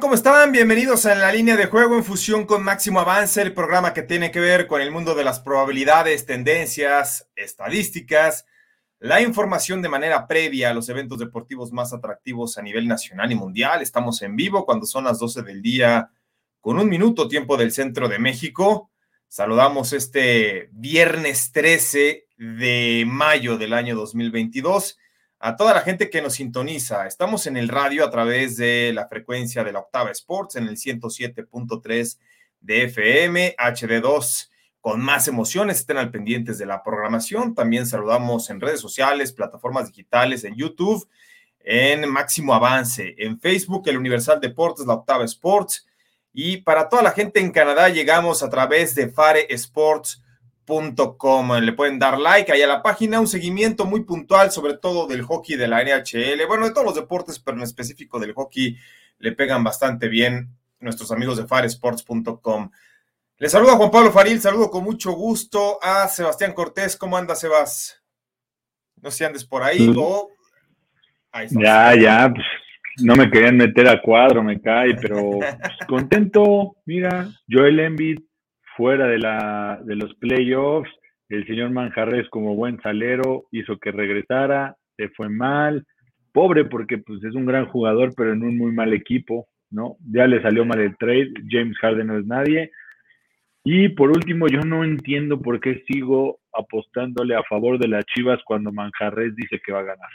¿Cómo están? Bienvenidos a la línea de juego en fusión con Máximo Avance, el programa que tiene que ver con el mundo de las probabilidades, tendencias, estadísticas, la información de manera previa a los eventos deportivos más atractivos a nivel nacional y mundial. Estamos en vivo cuando son las 12 del día con un minuto tiempo del centro de México. Saludamos este viernes 13 de mayo del año 2022 a toda la gente que nos sintoniza. Estamos en el radio a través de la frecuencia de la Octava Sports en el 107.3 de FM, HD2 con más emociones. Estén al pendientes de la programación. También saludamos en redes sociales, plataformas digitales, en YouTube, en Máximo Avance, en Facebook, el Universal Deportes, la Octava Sports. Y para toda la gente en Canadá llegamos a través de Fare Sports le pueden dar like ahí a la página, un seguimiento muy puntual, sobre todo del hockey de la NHL, bueno, de todos los deportes, pero en específico del hockey, le pegan bastante bien nuestros amigos de faresports.com. Les saluda Juan Pablo Faril, saludo con mucho gusto a Sebastián Cortés. ¿Cómo anda, Sebas? No sé si andes por ahí o... ya, ya, pues, no me querían meter a cuadro, me cae, pero pues, contento. Mira, Joel Embiid fuera de, la, de los playoffs. El señor Manjarres, como buen salero, hizo que regresara, se fue mal. Pobre porque pues, es un gran jugador, pero en un muy mal equipo, ¿no? Ya le salió mal el trade. James Harden no es nadie. Y por último, yo no entiendo por qué sigo apostándole a favor de las Chivas cuando Manjarres dice que va a ganar.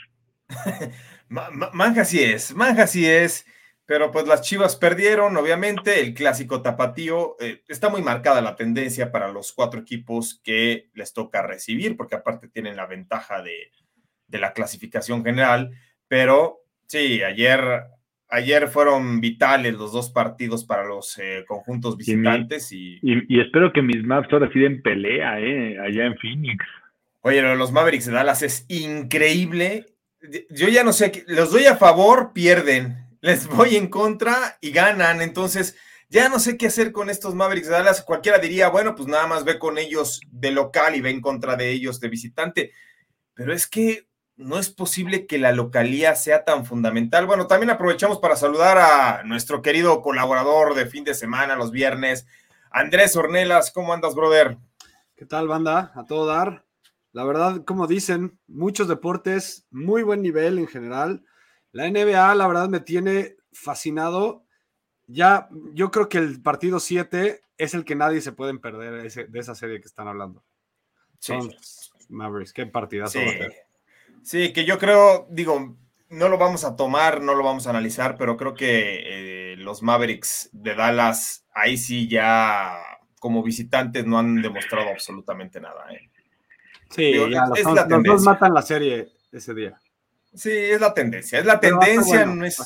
Manja sí es, Manja sí es. Pero pues las Chivas perdieron, obviamente, el clásico tapatío. Eh, está muy marcada la tendencia para los cuatro equipos que les toca recibir, porque aparte tienen la ventaja de, la clasificación general. Pero sí, ayer, ayer fueron vitales los dos partidos para los eh, conjuntos visitantes. Y, y, espero que mis Maps ahora sí den pelea, eh, allá en Phoenix. Oye, los Mavericks de Dallas es increíble. Yo ya no sé, los doy a favor, pierden les voy en contra y ganan. Entonces, ya no sé qué hacer con estos Mavericks de Dallas. Cualquiera diría, bueno, pues nada más ve con ellos de local y ve en contra de ellos de visitante. Pero es que no es posible que la localía sea tan fundamental. Bueno, también aprovechamos para saludar a nuestro querido colaborador de fin de semana, los viernes, Andrés Ornelas. ¿Cómo andas, brother? ¿Qué tal, banda? A todo dar. La verdad, como dicen, muchos deportes, muy buen nivel en general. La NBA, la verdad, me tiene fascinado. Ya, yo creo que el partido 7 es el que nadie se puede perder de esa serie que están hablando. Sí. Mavericks, qué partidazo. Sí. que yo creo, digo, no lo vamos a tomar, no lo vamos a analizar, pero creo que eh, los Mavericks de Dallas, ahí sí ya como visitantes no han demostrado absolutamente nada. ¿eh? Sí, ya, los, los dos matan la serie ese día. Sí, es la tendencia, es la tendencia, no es...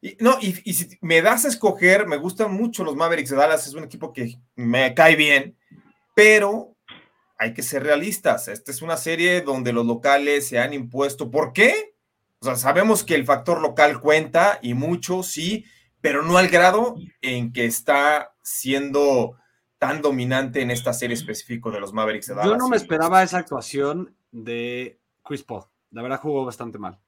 Y, no, y, si me das a escoger, me gustan mucho los Mavericks de Dallas, es un equipo que me cae bien, pero hay que ser realistas. Esta es una serie donde los locales se han impuesto. ¿Por qué? O sea, sabemos que el factor local cuenta y mucho, sí, pero no al grado en que está siendo tan dominante en esta serie específica de los Mavericks de Dallas. Yo no me esperaba esa actuación de Chris Paul. La verdad jugó bastante mal.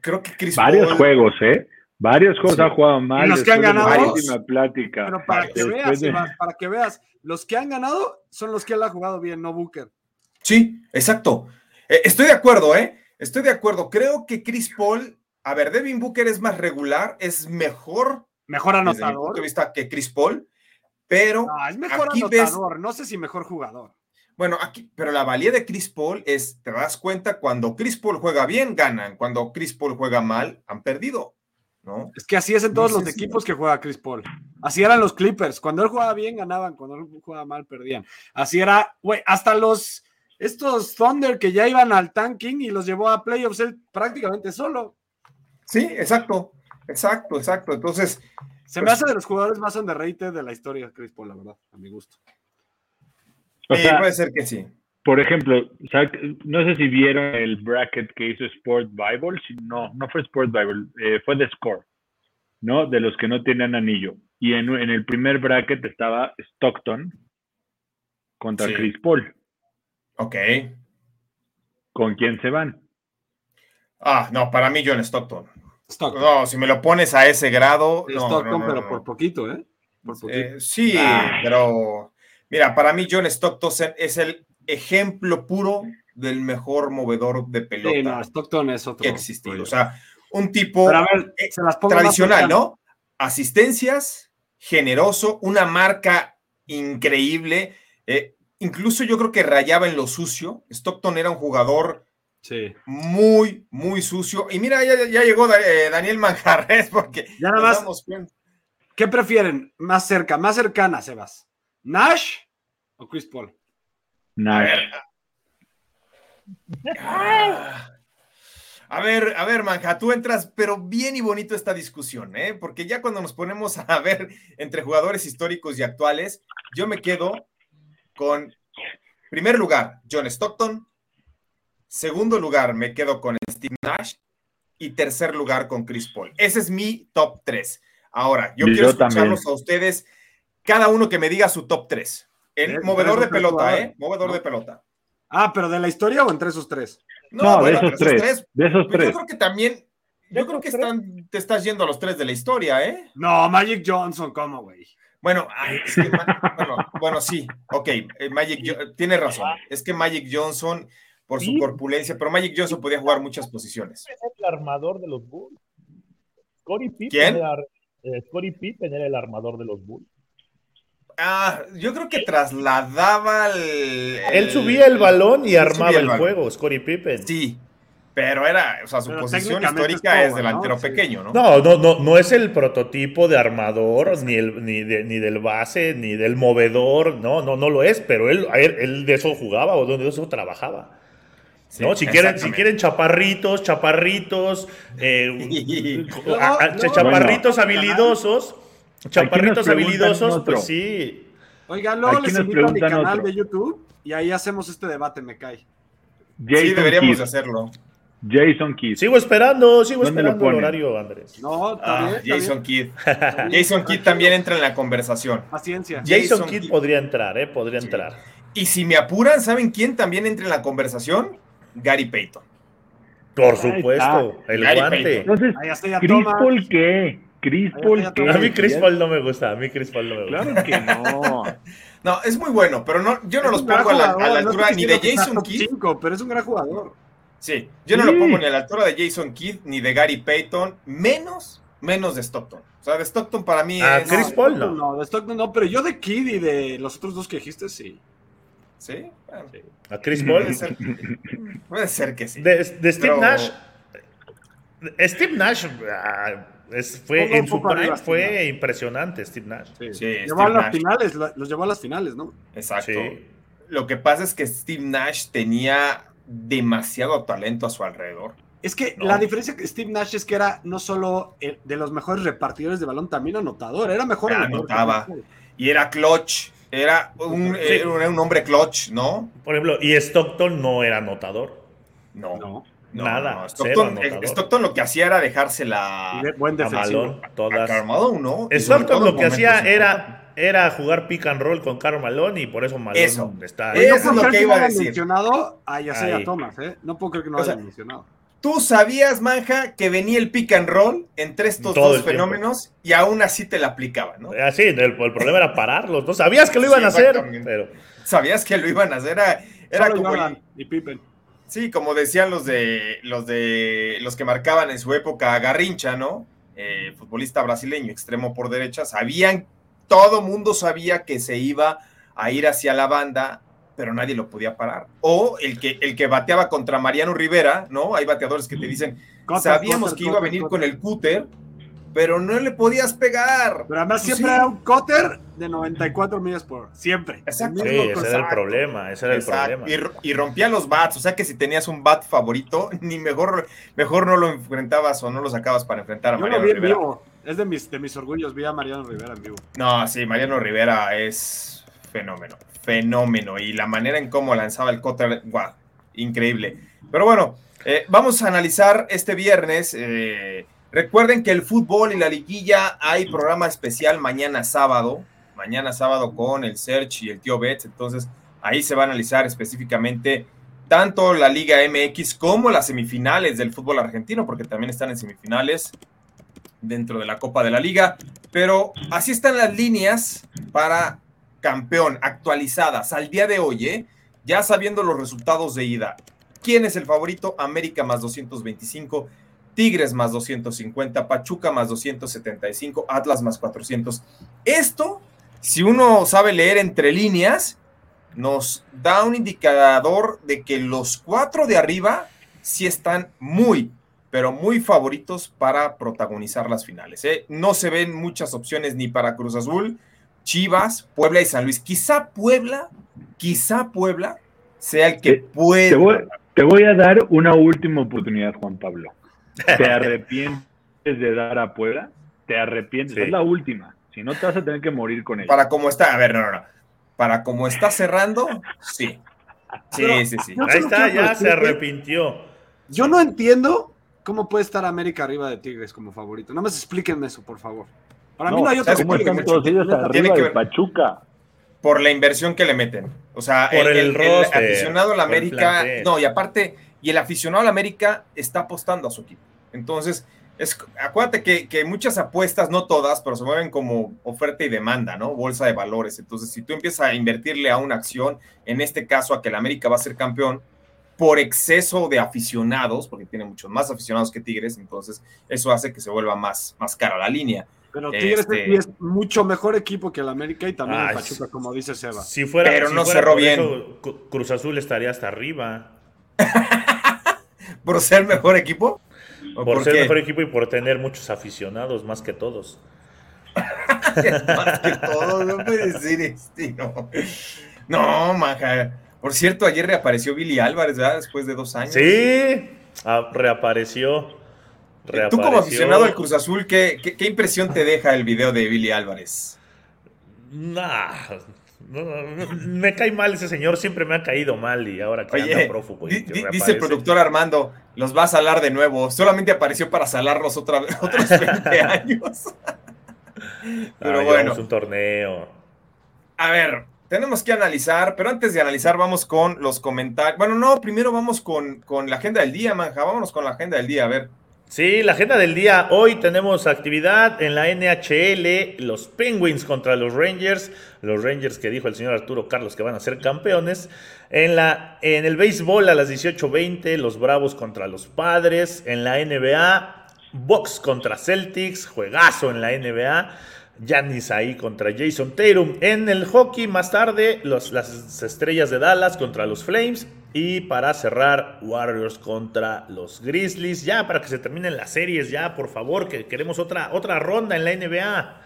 Creo que Chris Varios juegos, ¿eh? Varios juegos ha jugado mal. los que han ganado. Plática. Pero para que, veas, para que veas, los que han ganado son los que él ha jugado bien, no Booker. Sí, exacto. Eh, estoy de acuerdo, ¿eh? Estoy de acuerdo. Creo que Chris Paul, a ver, Devin Booker es más regular, es mejor. Mejor anotador. Desde mi punto de vista que Chris Paul, pero. No, es mejor anotador, no sé si mejor jugador. Bueno, aquí, pero la valía de Chris Paul es, te das cuenta, cuando Chris Paul juega bien, ganan. Cuando Chris Paul juega mal, han perdido. ¿no? Es que así es en todos los equipos que juega Chris Paul. Así eran los Clippers. Cuando él jugaba bien, ganaban. Cuando él jugaba mal, perdían. Así era, güey, hasta los, estos Thunder que ya iban al tanking y los llevó a playoffs él prácticamente solo. Sí, exacto. Exacto, exacto. Entonces. Se me pues hace de los jugadores más underrated de la historia, Chris Paul, la verdad, a mi gusto. Puede ser que sí. Por ejemplo, no sé si vieron el bracket que hizo Sport Bible. No, no fue Sport Bible, eh, fue The Score, ¿no? De los que no tienen anillo. Y en, el primer bracket estaba Stockton contra Chris Paul. Ok. ¿Con quién se van? Ah, no, para mí John Stockton. No, si me lo pones a ese grado. Stockton, pero por poquito, ¿eh? Por poquito. Eh, sí, ah. pero mira, para mí John Stockton es el ejemplo puro del mejor movedor de pelota. Sí, no, Stockton es otro. Que existido. O sea, un tipo eh, tradicional, ¿no? Asistencias, generoso, una marca increíble. Eh, incluso yo creo que rayaba en lo sucio. Stockton era un jugador sí. muy, muy sucio. Y mira, ya, llegó eh, Daniel Manjarres, porque ya nada más. ¿Qué prefieren? Más cerca, más cercana, Sebas. ¿Nash o Chris Paul? A ver, a ver, Manja, tú entras, pero bien y bonito esta discusión, ¿eh? Porque ya cuando nos ponemos a ver entre jugadores históricos y actuales, yo me quedo con, primer lugar, John Stockton, segundo lugar, me quedo con Steve Nash y tercer lugar con Chris Paul. Ese es mi top 3. Ahora, yo, quiero escucharlos a ustedes, cada uno que me diga su top 3. El movedor de pelota, ¿eh? Movedor de pelota. Ah, pero de la historia o entre esos tres? No, de esos tres. De esos tres. Yo creo que también. Yo creo que están, te estás yendo a los tres de la historia, ¿eh? No, Magic Johnson, ¿cómo, güey? Bueno, bueno, sí, ok, eh, Magic tiene razón. Es que Magic Johnson, por su corpulencia, pero Magic Johnson podía jugar muchas posiciones. el armador de los Bulls. ¿Quién? Era, eh, Pippen era el armador de los Bulls. Ah, yo creo que trasladaba el, Él subía el balón y armaba el, juego, Scottie Pippen. Sí, pero era, o sea, su posición histórica es delantero pequeño, ¿no? No, no, no, no es el prototipo de armador, ni, el, ni, ni del base, ni del movedor, no, no, no lo es, pero él, él de eso jugaba o de eso trabajaba. ¿no? Si quieren, si quieren chaparritos, chaparritos, eh, chaparritos habilidosos Chaparritos habilidosos, pues sí. Oigan, luego les invito a mi canal de YouTube y ahí hacemos este debate, me cae. sí, deberíamos hacerlo. Jason Kidd. Sigo esperando, sigo esperando el horario, Andrés. No, ah, Jason Kidd. Jason Kidd también entra en la conversación. Paciencia. Jason, Kidd, podría entrar, ¿eh? Podría entrar. Y si me apuran, ¿saben quién también entra en la conversación? Gary Payton. Por supuesto, el guante. Entonces, ¿Chris Paul qué? Chris Paul. A mí Chris Paul no me gusta, a mí Chris Paul no me gusta. Claro que no. no, es muy bueno, pero no, yo no los pongo a la, altura ni de Jason Kidd. pero es un gran jugador. Sí, yo no lo pongo ni a la altura de Jason Kidd ni de Gary Payton, menos, menos de Stockton. O sea, de Stockton para mí ah, Chris Paul no. No, de Stockton no, pero yo de Kidd y de los otros dos que dijiste, sí. ¿Sí? ¿A Chris Paul? Puede ser, que sí. De, Steve Nash. Steve Nash. Ah, fue, en su prime fue impresionante Steve Nash. Sí, llevó a las finales, los llevó a las finales, ¿no? Exacto. Lo que pasa es que Steve Nash tenía demasiado talento a su alrededor. Es que la diferencia que Steve Nash es que era no solo de los mejores repartidores de balón, también anotador, era mejor. anotaba. Y era clutch, era un, un hombre clutch, ¿no? Por ejemplo, y Stockton no era anotador. No. no. Nada. Stockton, lo que hacía era dejársela buen a Malone, todas. A ¿no? Stockton lo que hacía era, era jugar pick and roll con Carl Malone y por eso Malone está ahí. Eso es lo que iba a decir. mencionado a Yasea Thomas, ¿eh? No puedo creer que no lo haya mencionado. Tú sabías, Manja, que venía el pick and roll entre estos dos fenómenos y aún así te la aplicaban, ¿no? Así, ah, el, problema era pararlos, ¿no? Sabías que lo iban a hacer, pero... Sabías que lo iban a hacer, era, era como... y Pippen. Sí, como decían los de los de los que marcaban en su época Garrincha, ¿no? Eh, futbolista brasileño, extremo por derecha, sabían, todo mundo sabía que se iba a ir hacia la banda, pero nadie lo podía parar. O el que, el que bateaba contra Mariano Rivera, ¿no? Hay bateadores que te dicen, sabíamos que iba a venir con el cúter, pero no le podías pegar. Pero además pues siempre era un cutter de 94 millas por hora. Siempre. Exacto. Sí, ese era el problema. Ese era el problema. Y, rompía los bats. O sea que si tenías un bat favorito, ni mejor, mejor no lo enfrentabas o no lo sacabas para enfrentar a Yo Mariano Rivera. vivo. Es de mis, de mis orgullos. Vi a Mariano Rivera en vivo. No, sí, Mariano Rivera es fenómeno. Fenómeno. Y la manera en cómo lanzaba el cutter, wow, increíble. Pero bueno, eh, vamos a analizar este viernes. Eh, Recuerden que el fútbol y la liguilla hay programa especial mañana sábado, mañana sábado con el Search y el tío Betts, entonces ahí se va a analizar específicamente tanto la Liga MX como las semifinales del fútbol argentino, porque también están en semifinales dentro de la Copa de la Liga, pero así están las líneas para campeón actualizadas al día de hoy, ¿eh? ya sabiendo los resultados de ida. ¿Quién es el favorito? América más 225. Tigres más 250, Pachuca más 275, Atlas más 400. Esto, si uno sabe leer entre líneas, nos da un indicador de que los cuatro de arriba sí están muy, pero muy favoritos para protagonizar las finales. ¿eh? No se ven muchas opciones ni para Cruz Azul, Chivas, Puebla y San Luis. Quizá Puebla, quizá Puebla sea el que puede. te voy a dar una última oportunidad, Juan Pablo. ¿Te arrepientes de dar a Puebla? ¿Te arrepientes? Es la última. Si no, te vas a tener que morir con ella. Para cómo está, a ver, no, no, no. Para cómo está cerrando, sí. Sí, sí, sí. Ahí está, ya se arrepintió. Yo no entiendo cómo puede estar América arriba de Tigres como favorito. Nada más explíquenme eso, por favor. Para mí no hay otra ¿Cómo están todos ellos arriba de Pachuca? Por la inversión que le meten. O sea, por el, el, aficionado a la América. No, y aparte, y el aficionado a la América está apostando a su equipo. Entonces, es, acuérdate que, muchas apuestas, no todas, pero se mueven como oferta y demanda, ¿no? Bolsa de valores. Entonces, si tú empiezas a invertirle a una acción, en este caso a que el América va a ser campeón, por exceso de aficionados, porque tiene muchos más aficionados que Tigres, entonces eso hace que se vuelva más, más cara la línea. Pero Tigres este es mucho mejor equipo que el América y también el Pachuca, como dice Seba. Si fuera, pero no cerró bien. Cruz Azul estaría hasta arriba. ¿Por ser mejor equipo? Por, ser mejor equipo y por tener muchos aficionados, más que todos. más que todos, no puede decir este, no. No, maja. Por cierto, ayer reapareció Billy Álvarez, ¿verdad? Después de dos años. Sí, ah, reapareció. Tú como aficionado al Cruz Azul, ¿qué, ¿qué, impresión te deja el video de Billy Álvarez? Nah, me cae mal ese señor, siempre me ha caído mal y ahora que anda prófugo. dice el productor Armando, los va a salar de nuevo. Solamente apareció para salarlos otra, otros 20 años. pero bueno. un torneo. A ver, tenemos que analizar, pero antes de analizar vamos con los comentarios. Bueno, no, primero vamos con, con la agenda del día, manja. Vámonos con la agenda del día, a ver. Sí, la agenda del día. Hoy tenemos actividad en la NHL, los Penguins contra los Rangers, los Rangers que dijo el señor Arturo Carlos que van a ser campeones. En, la, en el béisbol a las 18.20, los Bravos contra los Padres. En la NBA, Box contra Celtics, juegazo en la NBA. Giannis ahí contra Jason Tatum. En el hockey, más tarde, los, las estrellas de Dallas contra los Flames. Y para cerrar, Warriors contra los Grizzlies. Ya, para que se terminen las series, ya, por favor, que queremos otra, otra ronda en la NBA.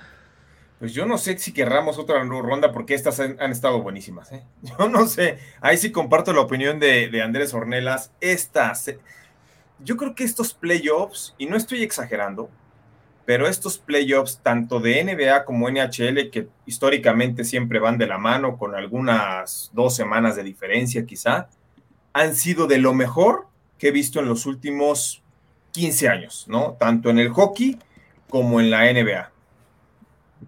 Pues yo no sé si querramos otra ronda porque estas han, estado buenísimas. ¿eh? Yo no sé. Ahí sí comparto la opinión de, Andrés Ornelas. Estas. Yo creo que estos playoffs, y no estoy exagerando, pero estos playoffs, tanto de NBA como NHL, que históricamente siempre van de la mano con algunas dos semanas de diferencia quizá, han sido de lo mejor que he visto en los últimos 15 años, ¿no? Tanto en el hockey como en la NBA.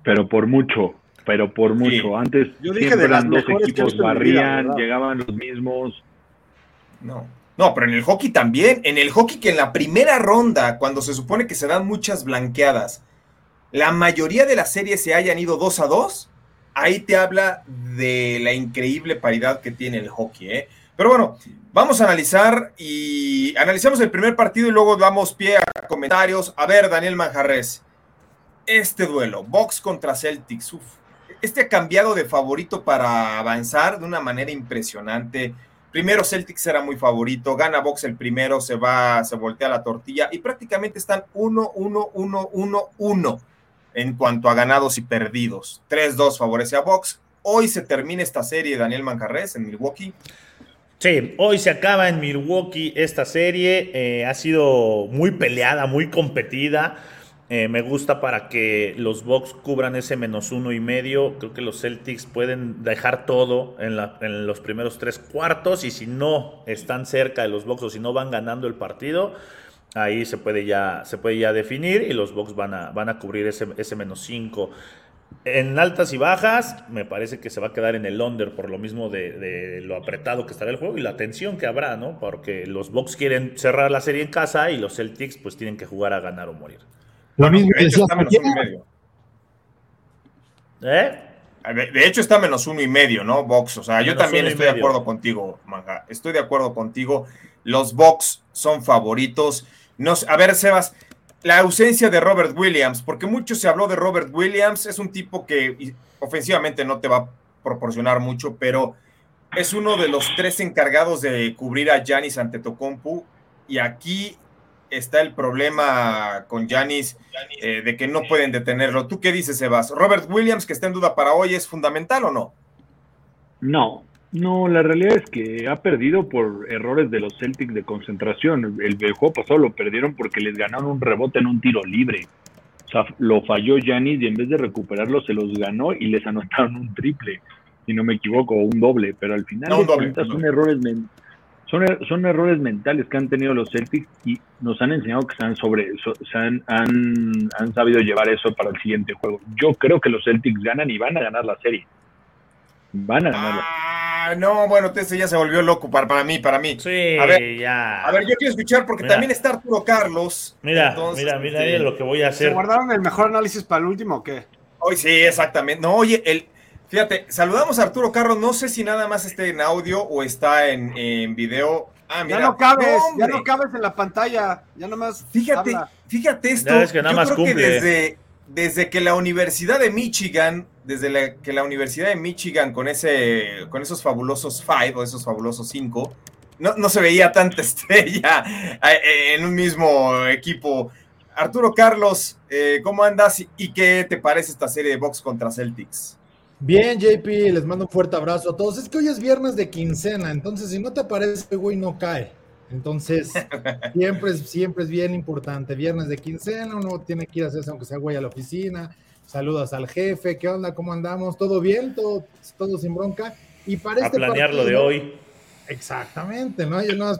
Pero por mucho, pero por mucho. Antes Yo dije de los dos equipos barrían, llegaban los mismos. No. No, pero en el hockey también. En el hockey que en la primera ronda, cuando se supone que se dan muchas blanqueadas, la mayoría de las series se hayan ido 2 a 2, ahí te habla de la increíble paridad que tiene el hockey. ¿eh? Pero bueno, vamos a analizar y analizamos el primer partido y luego damos pie a comentarios. A ver, Daniel Manjarres, este duelo, Box contra Celtics, este ha cambiado de favorito para avanzar de una manera impresionante Primero Celtics era muy favorito, gana Box el primero, se va, se voltea la tortilla y prácticamente están 1, 1, 1, 1, 1 en cuanto a ganados y perdidos. 3-2 favorece a Box. Hoy se termina esta serie, Daniel Mancarres, en Milwaukee. Sí, hoy se acaba en Milwaukee esta serie. Eh, ha sido muy peleada, muy competida. Eh, me gusta para que los Bucks cubran ese menos uno y medio. Creo que los Celtics pueden dejar todo en, los primeros tres cuartos y si no están cerca de los Bucks o si no van ganando el partido, ahí se puede ya, se puede ya definir y los Bucks van a, van a cubrir ese, ese menos cinco. En altas y bajas, me parece que se va a quedar en el under por lo mismo de, de, lo apretado que estará el juego y la tensión que habrá, ¿no? Porque los Bucks quieren cerrar la serie en casa y los Celtics pues tienen que jugar a ganar o morir. Lo mismo de hecho, está menos uno y medio. ¿Eh? De hecho, está menos uno y medio, ¿no? Box. O sea, yo también estoy de acuerdo contigo, Manga. Estoy de acuerdo contigo. Los Box son favoritos. No, a ver, Sebas, la ausencia de Robert Williams, porque mucho se habló de Robert Williams, es un tipo que ofensivamente no te va a proporcionar mucho, pero es uno de los tres encargados de cubrir a Giannis Antetokounmpo y aquí está el problema con Janis eh, de que no pueden detenerlo. ¿Tú qué dices, Sebas? ¿Robert Williams, que está en duda para hoy, es fundamental o no? No, no, la realidad es que ha perdido por errores de los Celtics de concentración. El, juego pasado lo perdieron porque les ganaron un rebote en un tiro libre. O sea, lo falló Janis y en vez de recuperarlo se los ganó y les anotaron un triple, si no me equivoco, un doble, pero al final son errores son, er, son errores mentales que han tenido los Celtics y nos han enseñado que se han, sobre, se han, han, sabido llevar eso para el siguiente juego. Yo creo que los Celtics ganan y van a ganar la serie. Van a Ah, no, bueno, ese ya se volvió loco para, para mí, para mí. Sí, a ver, ya. A ver, yo quiero escuchar porque también está Arturo Carlos. Mira, mira, mira, este, lo que voy a hacer. ¿Se guardaron el mejor análisis para el último o qué? Hoy sí, exactamente. No, oye, el, Fíjate, saludamos a Arturo Carlos. No sé si nada más esté en audio o está en, en video. Ah, mira. Ya no cabes, ya no cabes en la pantalla. Ya nomás. Fíjate, fíjate esto. que nada más cumple. desde, desde que la Universidad de Michigan, desde que la Universidad de Michigan con ese, con esos fabulosos five o esos fabulosos cinco, no, no se veía tanta estrella eh, en un mismo equipo. Arturo Carlos, eh, ¿cómo andas y qué te parece esta serie de box contra Celtics? Bien, JP, les mando un fuerte abrazo a todos. Es que hoy es viernes de quincena, entonces si no te aparece, güey, no cae. Entonces, siempre es, siempre es bien importante. Viernes de quincena, uno tiene que ir a hacerse, aunque sea güey, a la oficina. Saludas al jefe, ¿qué onda? ¿Cómo andamos? ¿Todo bien? ¿Todo, todo sin bronca? Y para a este planear lo de hoy. Exactamente, ¿no? Yo no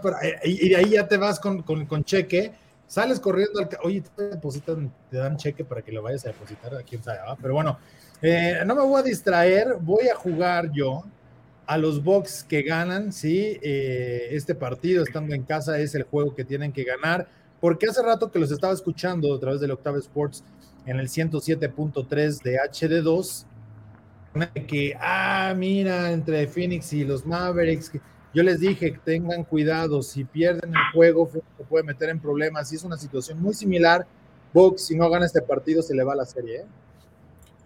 y, de ahí ya te vas con, con, cheque, sales corriendo al... Oye, te depositan, te dan cheque para que lo vayas a depositar, a quién sabe, ¿va? Pero bueno, eh, no me voy a distraer, voy a jugar yo a los Bucks que ganan, sí, eh, este partido estando en casa es el juego que tienen que ganar, porque hace rato que los estaba escuchando a través del Octave Sports en el 107.3 de HD2, que, ah, mira, entre Phoenix y los Mavericks, yo les dije que tengan cuidado, si pierden el juego, se puede meter en problemas, y es una situación muy similar, Bucks, si no gana este partido, se le va la serie, ¿eh?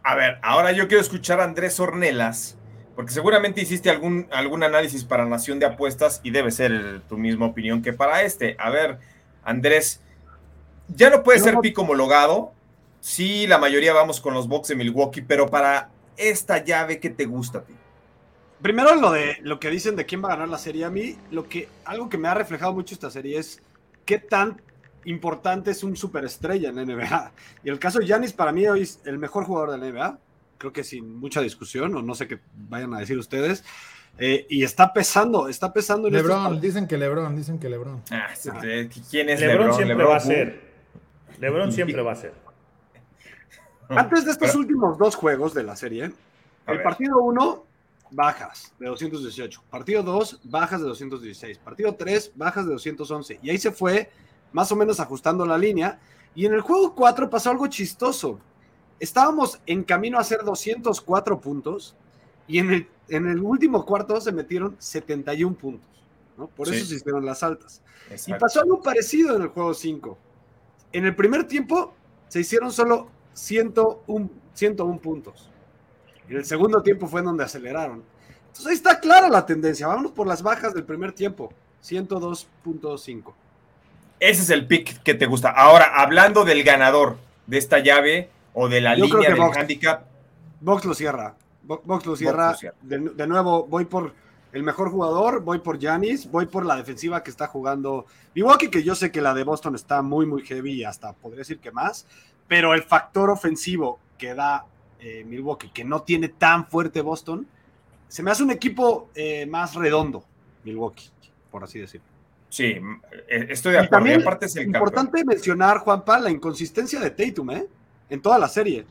A ver, ahora yo quiero escuchar a Andrés Ornelas, porque seguramente hiciste algún, algún análisis para Nación de Apuestas y debe ser tu misma opinión que para este. A ver, Andrés, ya no puede ser pico homologado. Sí, la mayoría vamos con los box de Milwaukee, pero para esta llave, ¿qué te gusta a ti? Primero lo de lo que dicen de quién va a ganar la serie. A mí, lo que, algo que me ha reflejado mucho esta serie es qué tan importante es un superestrella en la NBA. Y el caso de Giannis para mí hoy es el mejor jugador de la NBA, creo que sin mucha discusión, o no sé qué vayan a decir ustedes. Eh, y está pesando, está pesando. En Lebron, dicen que Lebron, dicen que Lebron. Ah, ¿Quién es Lebron? Lebron siempre va a ser. Lebron siempre va a ser. Antes de estos últimos dos juegos de la serie, el partido 1, bajas de 218. Partido 2, bajas de 216. Partido 3, bajas de 211. Y ahí se fue más o menos ajustando la línea. Y en el juego 4 pasó algo chistoso. Estábamos en camino a hacer 204 puntos y en el, en el último cuarto se metieron 71 puntos. ¿no? Por eso se hicieron las altas. Y pasó algo parecido en el juego 5. En el primer tiempo se hicieron solo 101, 101 puntos. En el segundo tiempo fue donde aceleraron. Entonces ahí está clara la tendencia. Vámonos por las bajas del primer tiempo. 102.5. Ese es el pick que te gusta. Ahora, hablando del ganador de esta llave o de la línea del handicap. Box lo cierra. Box lo cierra. De, de, nuevo, voy por el mejor jugador, voy por Janis, voy por la defensiva que está jugando Milwaukee, que yo sé que la de Boston está muy, muy heavy, hasta podría decir que más, pero el factor ofensivo que da eh, Milwaukee, que no tiene tan fuerte Boston, se me hace un equipo eh, más redondo, Milwaukee, por así decirlo. Sí, eh, estoy de acuerdo. también es importante mencionar, Juanpa, la inconsistencia de Tatum, ¿eh? En toda la serie.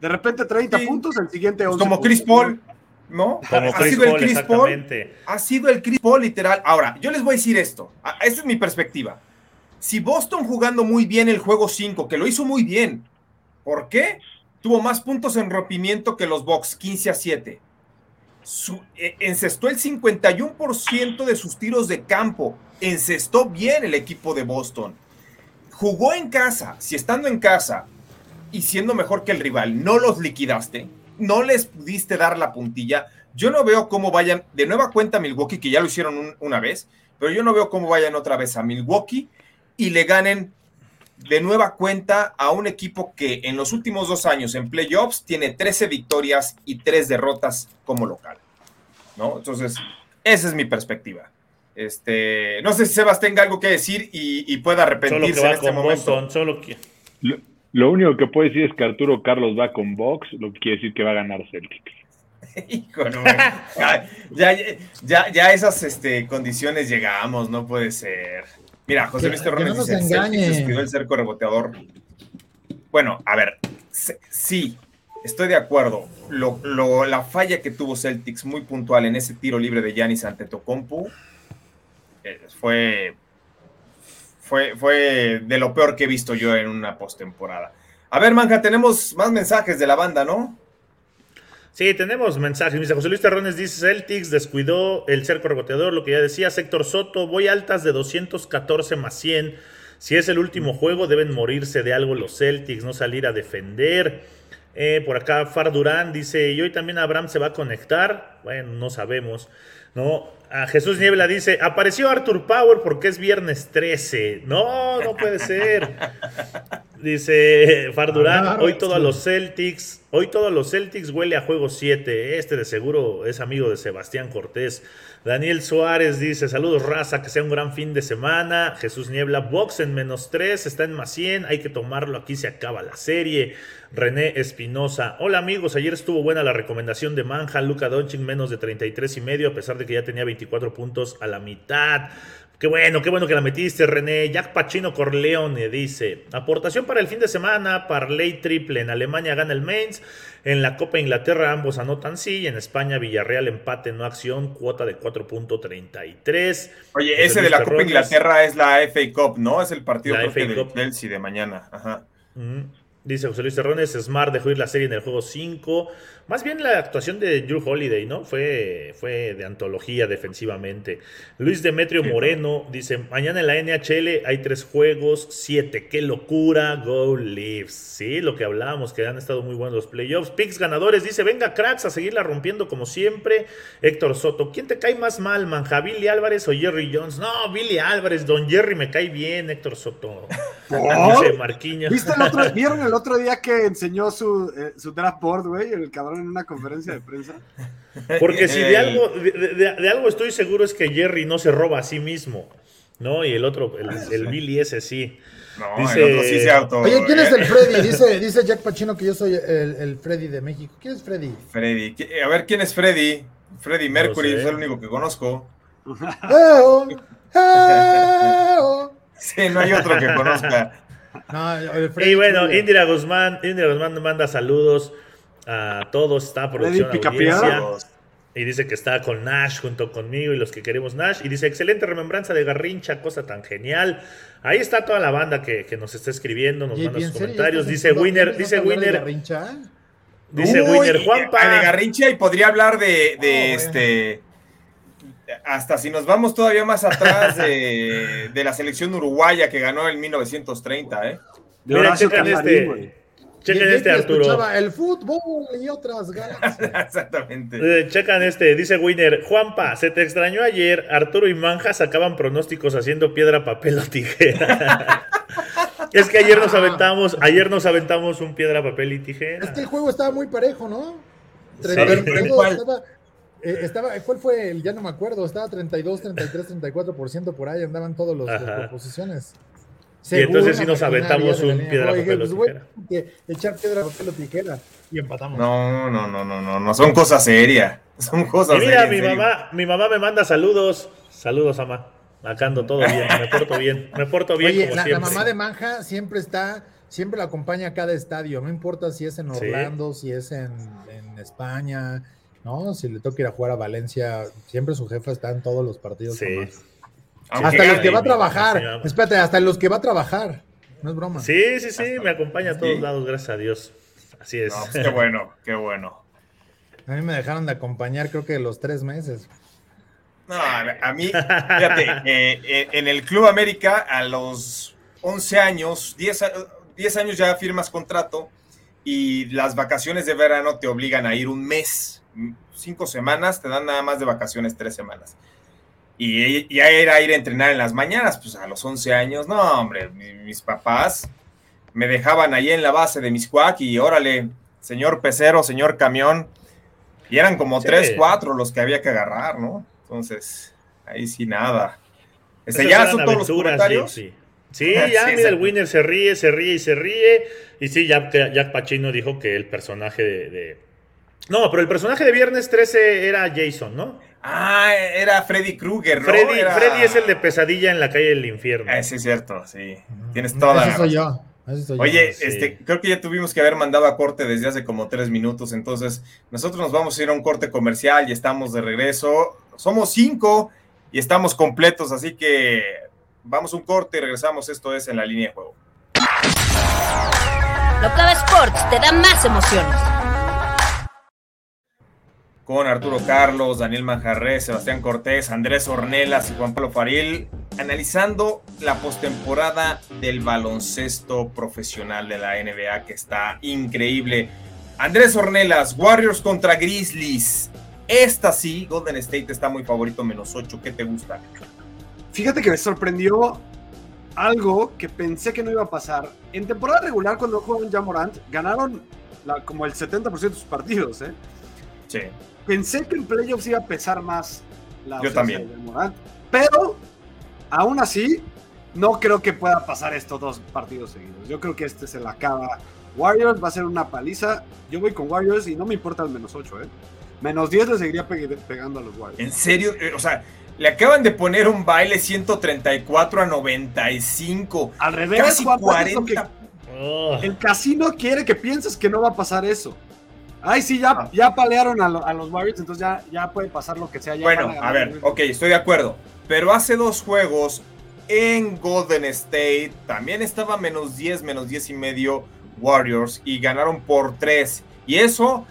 De repente 30 puntos, el siguiente 11 Como Chris Paul, ¿no? Como ha sido el Chris Paul. Ha sido el Chris Paul literal. Ahora, yo les voy a decir esto. Esta es mi perspectiva. Si Boston jugando muy bien el juego 5, que lo hizo muy bien, ¿por qué? Tuvo más puntos en rompimiento que los Bucks, 15 a 7. Eh, encestó el 51% de sus tiros de campo. Encestó bien el equipo de Boston. Jugó en casa. Si estando en casa y siendo mejor que el rival, no los liquidaste, no les pudiste dar la puntilla. Yo no veo cómo vayan de nueva cuenta a Milwaukee, que ya lo hicieron una vez, pero yo no veo cómo vayan otra vez a Milwaukee y le ganen de nueva cuenta a un equipo que en los últimos dos años en playoffs tiene 13 victorias y 3 derrotas como local. ¿No? Entonces, esa es mi perspectiva. Este, no sé si Sebas tenga algo que decir y, pueda arrepentirse en este momento. solo que... Lo, único que puedo decir es que Arturo Carlos va con Box, lo que quiere decir que va a ganar Celtics. Hijo, ya, ya, ya, esas este, condiciones llegamos, no puede ser. Mira, José Luis Terrones no dice, despidió el cerco reboteador. Bueno, a ver, sí, estoy de acuerdo. Lo, la falla que tuvo Celtics muy puntual en ese tiro libre de Giannis ante Tocompu eh, fue, fue, fue de lo peor que he visto yo en una postemporada. A ver, Manja, tenemos más mensajes de la banda, ¿no? Sí, tenemos mensajes. Mira, José Luis Terrones dice: Celtics descuidó el cerco reboteador, lo que ya decía. Héctor Soto, voy altas de 214 más 100. Si es el último juego, deben morirse de algo los Celtics, no salir a defender. Eh, por acá, Far Durán dice: Y hoy también Abraham se va a conectar. Bueno, no sabemos. ¿No? A Jesús Niebla dice, apareció Arthur Power porque es viernes 13. No, no puede ser. Dice Fardurán, hoy todos los Celtics, hoy todos los Celtics huele a juego 7. Este de seguro es amigo de Sebastián Cortés. Daniel Suárez dice, saludos raza, que sea un gran fin de semana. Jesús Niebla, box en menos 3, está en más 100, hay que tomarlo, aquí se acaba la serie. René Espinosa, hola amigos, ayer estuvo buena la recomendación de Manja, Luca Doncic menos de 33 y medio, a pesar de que ya tenía 24 puntos a la mitad. Qué bueno, qué bueno que la metiste, René. Jack Pachino Corleone dice: Aportación para el fin de semana, Parley triple. En Alemania gana el Mainz. En la Copa Inglaterra ambos anotan sí. En España, Villarreal empate, no acción, cuota de 4.33. Oye, ese de la Copa Inglaterra es la FA Cup, ¿no? Es el partido de Chelsea de mañana. Ajá. Dice José Luis Terrones, Smart dejó ir la serie en el juego 5. Más bien la actuación de Drew Holiday, ¿no? Fue, fue de antología defensivamente. Luis Demetrio Moreno dice, mañana en la NHL hay tres juegos, siete. ¡Qué locura! Go Leafs. Sí, lo que hablábamos, que han estado muy buenos los playoffs. Picks ganadores, dice, venga cracks a seguirla rompiendo como siempre. Héctor Soto, ¿quién te cae más mal, manja? ¿Billy Álvarez o Jerry Jones? No, Billy Álvarez, don Jerry me cae bien, Héctor Soto. Dice Marquinhos. ¿Viste el otro, ¿Vieron el otro día que enseñó su, eh, su draft board, güey? El cabrón en una conferencia de prensa. Porque si de algo, de, algo estoy seguro es que Jerry no se roba a sí mismo, ¿no? Y el otro, el, Billy ese sí. No, dice, el otro sí se auto, Oye, ¿quién es el Freddy? Dice, dice Jack Pachino que yo soy el, el, Freddy de México. ¿Quién es Freddy? Freddy. A ver, ¿quién es Freddy? Freddy Mercury, es el único que conozco. sí, no hay otro que conozca. y bueno, Indira Guzmán, Indira Guzmán manda saludos a todos, está producción audiencia. Y dice que está con Nash junto conmigo y los que queremos Nash. Y dice, excelente remembranza de Garrincha, cosa tan genial. Ahí está toda la banda que, nos está escribiendo, nos manda sus comentarios. Dice Winner, dice Winner. Dice Winner Juanpa. De Garrincha y podría hablar de, de ah, este. Hasta si nos vamos todavía más atrás de, la selección uruguaya que ganó en 1930, ¿eh? Mira, checan este. Chequen este, Arturo. El fútbol y otras galaxias. Exactamente. Eh, checan este, dice Winner. Juanpa, se te extrañó ayer. Arturo y Manja sacaban pronósticos haciendo piedra, papel o tijera. es que ayer nos aventamos, ayer nos aventamos un piedra, papel y tijera. Es que el juego estaba muy parejo, ¿no? Sí. Estaba, eh, estaba, ¿cuál fue el? Ya no me acuerdo, estaba 32, 33, 34% por ahí, andaban todos los, las proposiciones. Y entonces sí nos aventamos un piedra, Oye, papel o pues, tijera. echar piedra, papel o tijera y empatamos. No, no, no, no, no, no, son cosas serias. Son cosas Y mira, serias. mi mamá, mi mamá me manda saludos. Saludos, mamá. Acá ando todo bien, me porto bien, me porto bien Oye, como la, la siempre. mamá de Manja siempre está, siempre la acompaña a cada estadio, no importa si es en Sí. Orlando, si es en, en España, ¿no? Si le toca ir a jugar a Valencia, siempre su jefa está en todos los partidos. Sí. Hasta los que va a trabajar, espérate, hasta los que va a trabajar, no es broma. Sí, sí, sí, me acompaña a todos Sí. lados, gracias a Dios. Así es. No, pues qué bueno, qué bueno. A mí me dejaron de acompañar creo que los tres meses. No, a mí, fíjate, eh, eh, en el Club América a los 11 años, 10, a- 10 años ya firmas contrato y las vacaciones de verano te obligan a ir un mes, cinco semanas, te dan nada más de vacaciones tres semanas. Y ya era ir a entrenar en las mañanas, pues a los 11 años, no, hombre, mi- mis papás me dejaban ahí en la base de Miscuac y órale, señor pecero, señor camión, y eran como Sí. tres, cuatro los que había que agarrar, ¿no? Entonces, ahí sí nada. Este, ya son todos los comentarios. Sí, sí. Ya, mira, el winner se ríe, se ríe y se ríe. Y sí, Jack, Jack Pacino dijo que el personaje de, de- No, pero el personaje de Viernes 13 era Jason, ¿no? Ah, era Freddy Krueger, ¿no? Freddy, Era- Freddy es el de Pesadilla en la calle del infierno. Ah, sí, es cierto, sí. Tienes toda la soy yo. ese soy yo. Oye, sí. este, creo que ya tuvimos que haber mandado a corte desde hace como tres minutos, entonces nosotros nos vamos a ir a un corte comercial y estamos de regreso. Somos cinco y estamos completos, así que vamos a un corte y regresamos. Esto es en la línea de juego. Locava Sports te da más emociones. Con Arturo Carlos, Daniel Manjarres, Sebastián Cortés, Andrés Ornelas y Juan Pablo Faril, analizando la postemporada del baloncesto profesional de la NBA que está increíble. Andrés Ornelas, Warriors contra Grizzlies. Esta sí, Golden State está muy favorito, menos 8. ¿Qué te gusta? Fíjate que me sorprendió algo que pensé que no iba a pasar. En temporada regular, cuando jugaron Jamorant, ganaron la- como el 70% de sus partidos. ¿eh? Sí. Pensé que en playoffs iba a pesar más la Yo también. de Morant, pero aún así no creo que pueda pasar estos dos partidos seguidos. Yo creo que este se la acaba. Warriors va a ser una paliza. Yo voy con Warriors y no me importa el menos 8, ¿eh? Menos 10 le seguiría pe- pegando a los Warriors. ¿En serio? Eh, O sea, le acaban de poner un baile 134 a 95. Al revés, Casi Juanpa, es lo 40. Oh. El casino quiere que pienses que no va a pasar eso. Ay, sí, ya, Ah. ya palearon a, lo- a los Warriors, entonces ya, ya puede pasar lo que sea. ya Bueno, a ver, ok, estoy de acuerdo. Pero hace dos juegos en Golden State también estaba menos 10, menos 10 y medio Warriors y ganaron por 3. Y eso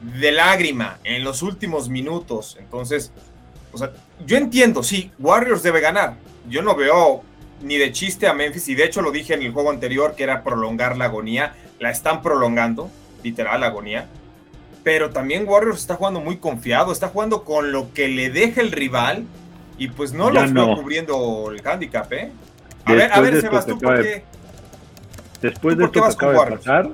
de lágrima en los últimos minutos. Entonces, o sea, yo entiendo, sí, Warriors debe ganar. Yo no veo ni de chiste a Memphis y de hecho lo dije en el juego anterior que era prolongar la agonía. La están prolongando, literal, la agonía pero también Warriors está jugando muy confiado, está jugando con lo que le deja el rival y pues no Ya veo no. cubriendo el handicap, ¿eh? A ver, a ver, Sebas, ¿tú por qué? de- Después ¿Tú de esto que acaba de pasar,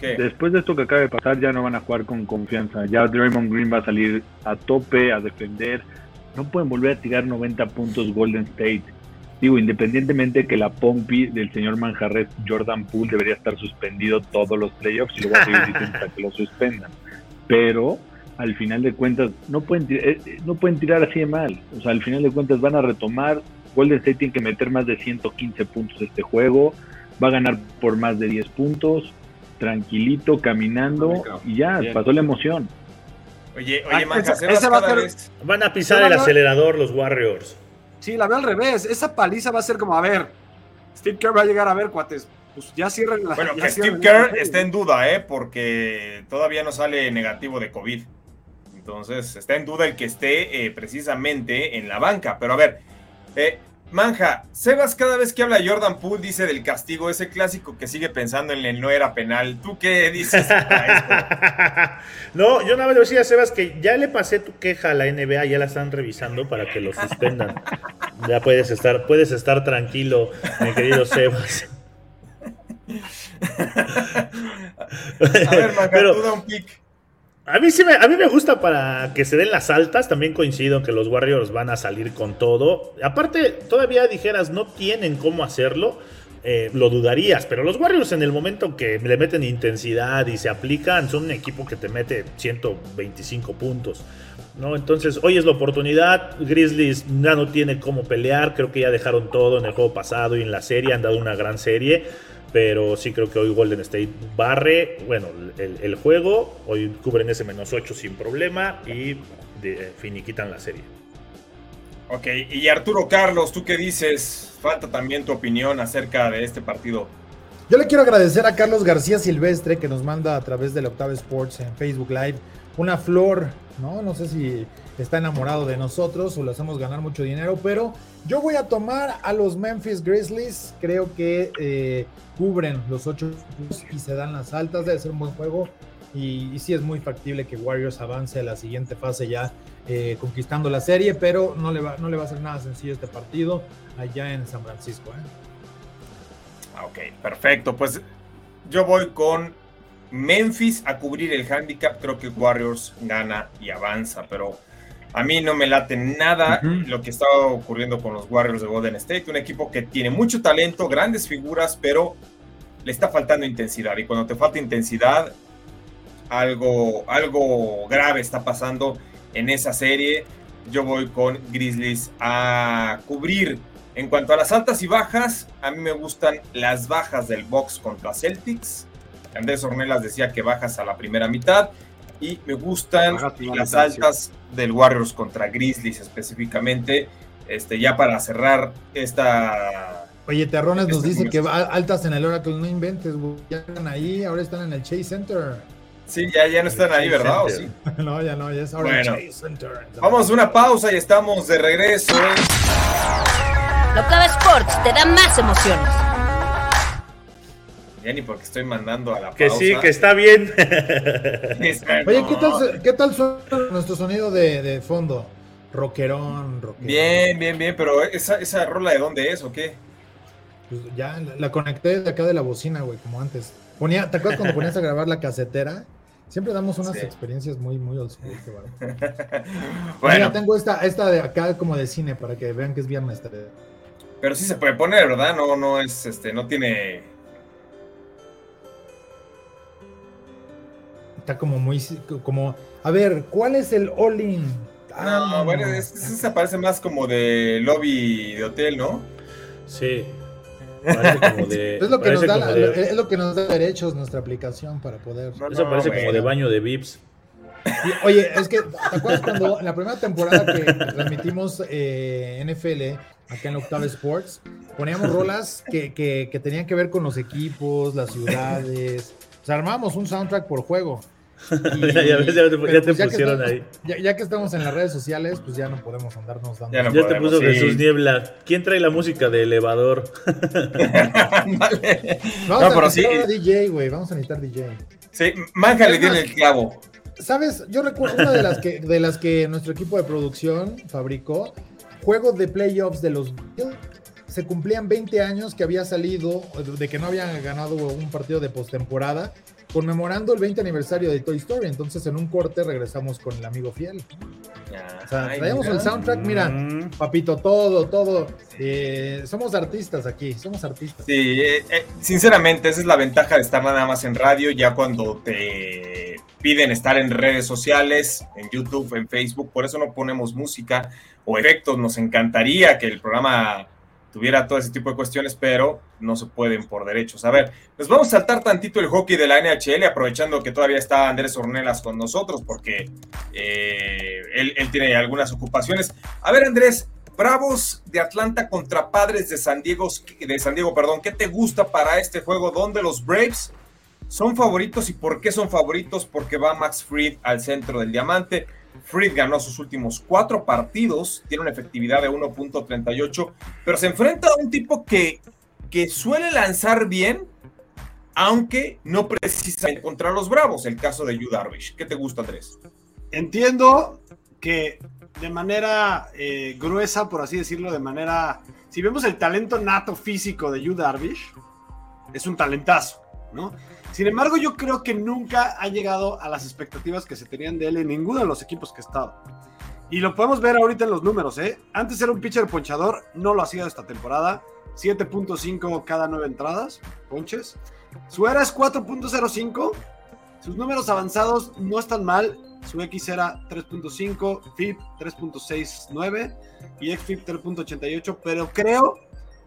¿Qué? después de esto que acaba de pasar, ya no van a jugar con confianza. Ya Draymond Green va a salir a tope, a defender. No pueden volver a tirar 90 puntos Golden State. Digo, independientemente que la pompi del señor Manjarres, Jordan Poole, debería estar suspendido todos los playoffs y lo voy a seguir diciendo hasta que lo suspendan. Pero al final de cuentas, no pueden, eh, eh, no pueden tirar así de mal. O sea, al final de cuentas van a retomar. Golden State tiene que meter más de 115 puntos este juego. Va a ganar por más de 10 puntos. Tranquilito, caminando. Y ya, Bien. pasó la emoción. Oye, Ah, oye, Manja, ese- Sebas ese va a cada ser- vez- Van a pisar el acelerador los Warriors. Sí, la veo al revés. Esa paliza va a ser como, a ver, Steve Kerr va a llegar a ver, cuates. Pues ya cierren la Bueno, que Steve Kerr está en duda, ¿eh? Porque todavía no sale negativo de COVID. Entonces, está en duda el que esté eh, precisamente en la banca. Pero a ver, eh, Manja, Sebas cada vez que habla Jordan Poole dice del castigo, ese clásico que sigue pensando en el no era penal. ¿Tú qué dices? no, yo nada más le decía a Sebas que ya le pasé tu queja a la NBA, ya la están revisando para que lo suspendan. ya puedes estar, puedes estar tranquilo, mi querido Sebas. A ver, Manja, Pero, tú da un pick. A mí, sí me, a mí me gusta para que se den las altas. También coincido que los Warriors van a salir con todo. Aparte, todavía dijeras, no tienen cómo hacerlo. Eh, lo dudarías, pero los Warriors en el momento que le meten intensidad y se aplican, son un equipo que te mete 125 puntos. ¿no? Entonces, hoy es la oportunidad. Grizzlies ya no tiene cómo pelear. Creo que ya dejaron todo en el juego pasado y en la serie. Han dado una gran serie pero sí creo que hoy Golden State barre, bueno, el, juego, hoy cubren ese menos 8 sin problema y de, finiquitan la serie. Ok, y Arturo Carlos, ¿tú qué dices? Falta también tu opinión acerca de este partido. Yo le quiero agradecer a Carlos García Silvestre que nos manda a través del Octave Sports en Facebook Live una flor, ¿no? No sé si está enamorado de nosotros o le hacemos ganar mucho dinero, pero yo voy a tomar a los Memphis Grizzlies. Creo que eh, cubren los ocho y se dan las altas. Debe ser un buen juego. Y, sí es muy factible que Warriors avance a la siguiente fase ya eh, conquistando la serie, pero no le, va, no le va a ser nada sencillo este partido allá en San Francisco. ¿eh? Ok, perfecto. Pues yo voy con Memphis a cubrir el handicap. Creo que Warriors gana y avanza, pero a mí no me late nada lo que está ocurriendo con los Warriors de Golden State, un equipo que tiene mucho talento, grandes figuras, pero le está faltando intensidad. Y cuando te falta intensidad, algo, algo grave está pasando en esa serie. Yo voy con Grizzlies a cubrir. En cuanto a las altas y bajas, a mí me gustan las bajas del box contra Celtics. Andrés Ornelas decía que bajas a la primera mitad y me gustan las altas del Warriors contra Grizzlies específicamente. Este, ya para cerrar esta. Oye, Terrones nos dice que altas en el Oracle, no inventes, Ya están ahí, ahora están en el Chase Center. Sí, ya, ya no están ahí, ¿verdad? sí? no, ya no, ya es ahora el Chase Center. Vamos a una pausa y estamos de regreso. Locava Sports te da más emociones ni porque estoy mandando a la Que sí, que está bien. Oye, ¿qué tal, ¿qué tal suena nuestro sonido de, fondo? Rockerón, rockerón. Bien, bien, bien, pero ¿esa, esa rola de dónde es o qué? Pues ya la conecté de acá de la bocina, güey, como antes. Ponía, ¿Te acuerdas cuando ponías a grabar la casetera? Siempre damos unas experiencias muy, muy old school. bueno. Mira, tengo esta, esta de acá como de cine para que vean que es viernes. Pero sí se puede poner, ¿verdad? No, no es, este, no tiene está como muy, como, a ver, ¿cuál es el all-in? Ah, no, bueno, se parece más como de lobby de hotel, ¿no? Sí. es, lo que nos da, es lo que nos da derechos nuestra aplicación para poder. Eso parece como de baño de VIPs. oye, es que, ¿te acuerdas cuando en la primera temporada que transmitimos eh, NFL acá en Octave Sports, poníamos rolas que, que, que, tenían que ver con los equipos, las ciudades? O sea, armábamos un soundtrack por juego. ya, te, pusieron ahí. Ya, que estamos en las redes sociales, pues ya no podemos andarnos dando. Ya, te puso Jesús Niebla. ¿Quién trae la música de elevador? Vamos a necesitar DJ, güey. Vamos a necesitar DJ. Sí, Manja le tiene el clavo. ¿Sabes? Yo recuerdo una de las que, de las que nuestro equipo de producción fabricó. Juegos de playoffs de los se cumplían 20 años que había salido, de que no habían ganado un partido de postemporada conmemorando el 20 aniversario de Toy Story. Entonces, en un corte regresamos con el amigo fiel. o sea, traíamos el soundtrack, mira, mm. papito, todo, todo. Eh, somos artistas aquí, somos artistas. Sí, eh, eh, sinceramente, esa es la ventaja de estar nada más en radio, ya cuando te piden estar en redes sociales, en YouTube, en Facebook, por eso no ponemos música o efectos. Nos encantaría que el programa tuviera todo ese tipo de cuestiones, pero no se pueden por derechos. A ver, nos vamos a saltar tantito el hockey de la NHL, aprovechando que todavía está Andrés Ornelas con nosotros, porque eh, él, tiene algunas ocupaciones. A ver, Andrés, Bravos de Atlanta contra Padres de San Diego, de San Diego, perdón, ¿qué te gusta para este juego? ¿Dónde los Braves son favoritos y por qué son favoritos? Porque va Max Fried al centro del diamante. Fried ganó sus últimos cuatro partidos, tiene una efectividad de 1.38, pero se enfrenta a un tipo que, que suele lanzar bien, aunque no precisamente contra los Bravos, el caso de Yu Darvish. ¿Qué te gusta, Andrés? Entiendo que de manera eh, gruesa, por así decirlo, de manera... Si vemos el talento nato físico de Yu Darvish, es un talentazo, ¿no? Sin embargo, yo creo que nunca ha llegado a las expectativas que se tenían de él en ninguno de los equipos que ha estado. Y lo podemos ver ahorita en los números, ¿eh? Antes era un pitcher ponchador, no lo hacía esta temporada. 7.5 cada nueve entradas, ponches. Su era es 4.05. Sus números avanzados no están mal. Su X era 3.5, FIP 3.69 y XFIP 3.88, pero creo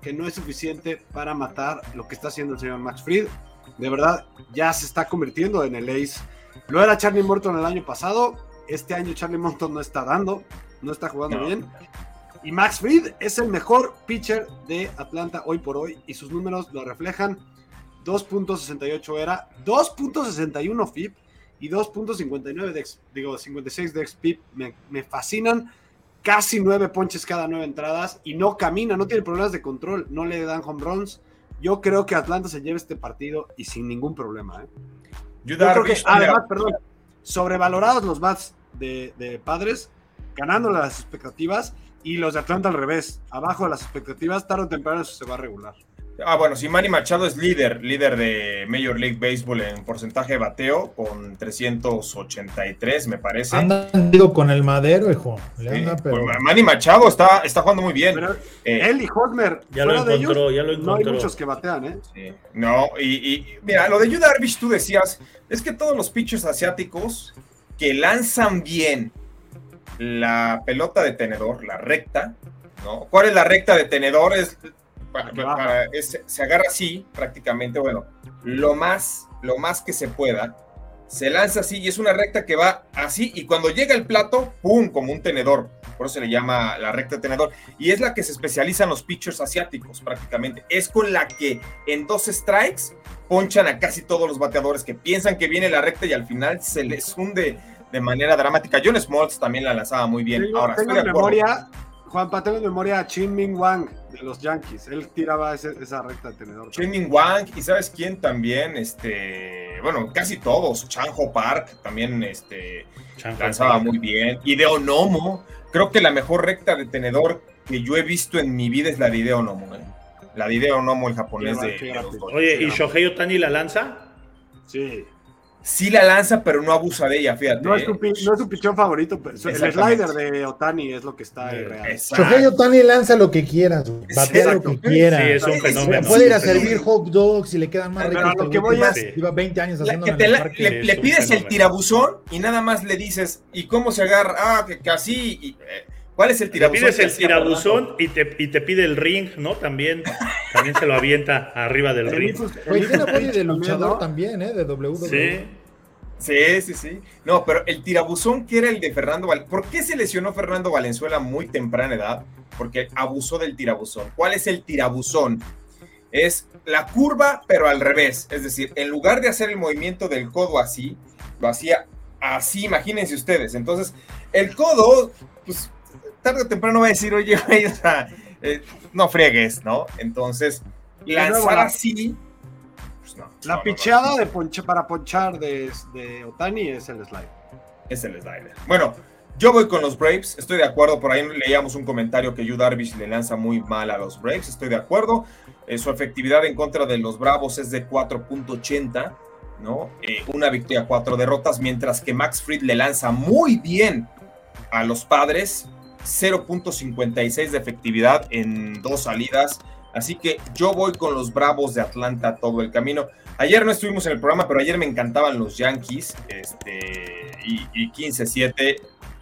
que no es suficiente para matar lo que está haciendo el señor Max Fried. De verdad, ya se está convirtiendo en el ace. Lo era Charlie Morton el año pasado. Este año Charlie Morton no está dando, no está jugando bien. Y Max Fried es el mejor pitcher de Atlanta hoy por hoy y sus números lo reflejan. 2.68 era, 2.61 FIP y 2.59 de, digo, 56 de XPIP. Me, me fascinan casi nueve ponches cada nueve entradas y no camina, no tiene problemas de control, no le dan home runs. Yo creo que Atlanta se lleva este partido y sin ningún problema. ¿eh? Yo creo que, además, perdón, sobrevalorados los bats de, de Padres, ganando las expectativas y los de Atlanta al revés, abajo de las expectativas, tarde o temprano eso se va a regular. Ah, bueno, si Manny Machado es líder, líder de Major League Baseball en porcentaje de bateo con 383, me parece. Anda con el madero, hijo. Pues, Manny Machado está, está jugando muy bien. Eh, él y Hosmer, ya lo encontró, ya lo encontró. No hay muchos que batean, ¿eh? Sí. No, y, y, mira, lo de Yu Darvish tú decías, es que todos los pitchers asiáticos que lanzan bien la pelota de tenedor, la recta, ¿no? ¿Cuál es la recta de tenedor? Es se agarra así prácticamente, bueno, lo más, lo más que se pueda, se lanza así y es una recta que va así y cuando llega el plato, ¡pum!, como un tenedor, por eso se le llama la recta de tenedor, y es la que se especializan los pitchers asiáticos prácticamente, es con la que en dos strikes ponchan a casi todos los bateadores que piensan que viene la recta y al final se les hunde de manera dramática. John Smoltz también la lanzaba muy bien. Ahora, tengo memoria, Juan tengo en memoria a Chin Ming Wang de los Yankees. Él tiraba esa recta de tenedor. Chin Ming Wang, y sabes quién también, este, bueno, casi todos. Chanjo Park también este, lanzaba muy bien. Y de Onomo, creo que la mejor recta de tenedor que yo he visto en mi vida es la de Ideonomo. ¿eh? La de Ideonomo, el japonés de, Oye, ¿y Shohei Otani la lanza? Sí sí la lanza, pero no abusa de ella, fíjate. No es su, ¿eh? no es pichón favorito, pero el slider de Otani es lo que está ahí real. Shohei Otani lanza lo que quiera, batea lo que quiera. Sí, es un fenómeno. Puede ir a servir hot dogs y le quedan más ricos. Pero lo que voy a... Lleva 20 años haciendo le, le, pides el tirabuzón y nada más le dices, ¿y cómo se agarra? Ah, que, que así... ¿Cuál es el tirabuzón? Le pides el tirabuzón y te, y te pide el ring, ¿no? También, también se lo avienta arriba del ring. Oye, tiene apoyo de luchador también, ¿eh? De WWE. Sí. Sí, sí, sí. No, pero el tirabuzón que era el de Fernando Valenzuela. ¿Por qué se lesionó Fernando Valenzuela muy temprana edad? Porque abusó del tirabuzón. ¿Cuál es el tirabuzón? Es la curva, pero al revés. Es decir, en lugar de hacer el movimiento del codo así, lo hacía así, imagínense ustedes. Entonces, el codo, pues tarde o temprano va a decir, oye, eh, no fregues, ¿no? Entonces, lanzar así pues la picheada de ponche, para ponchar de, Otani es el slider. Es el slider. Bueno, yo voy con los Braves, estoy de acuerdo. Por ahí leíamos un comentario que Yu Darvish le lanza muy mal a los Braves, estoy de acuerdo. Eh, su efectividad en contra de los Bravos es de 4.80, ¿no? Eh, una victoria, cuatro derrotas, mientras que Max Fried le lanza muy bien a los Padres, 0.56 de efectividad en dos salidas. Así que yo voy con los Bravos de Atlanta todo el camino. Ayer no estuvimos en el programa, pero ayer me encantaban los Yankees. Este, y, 15-7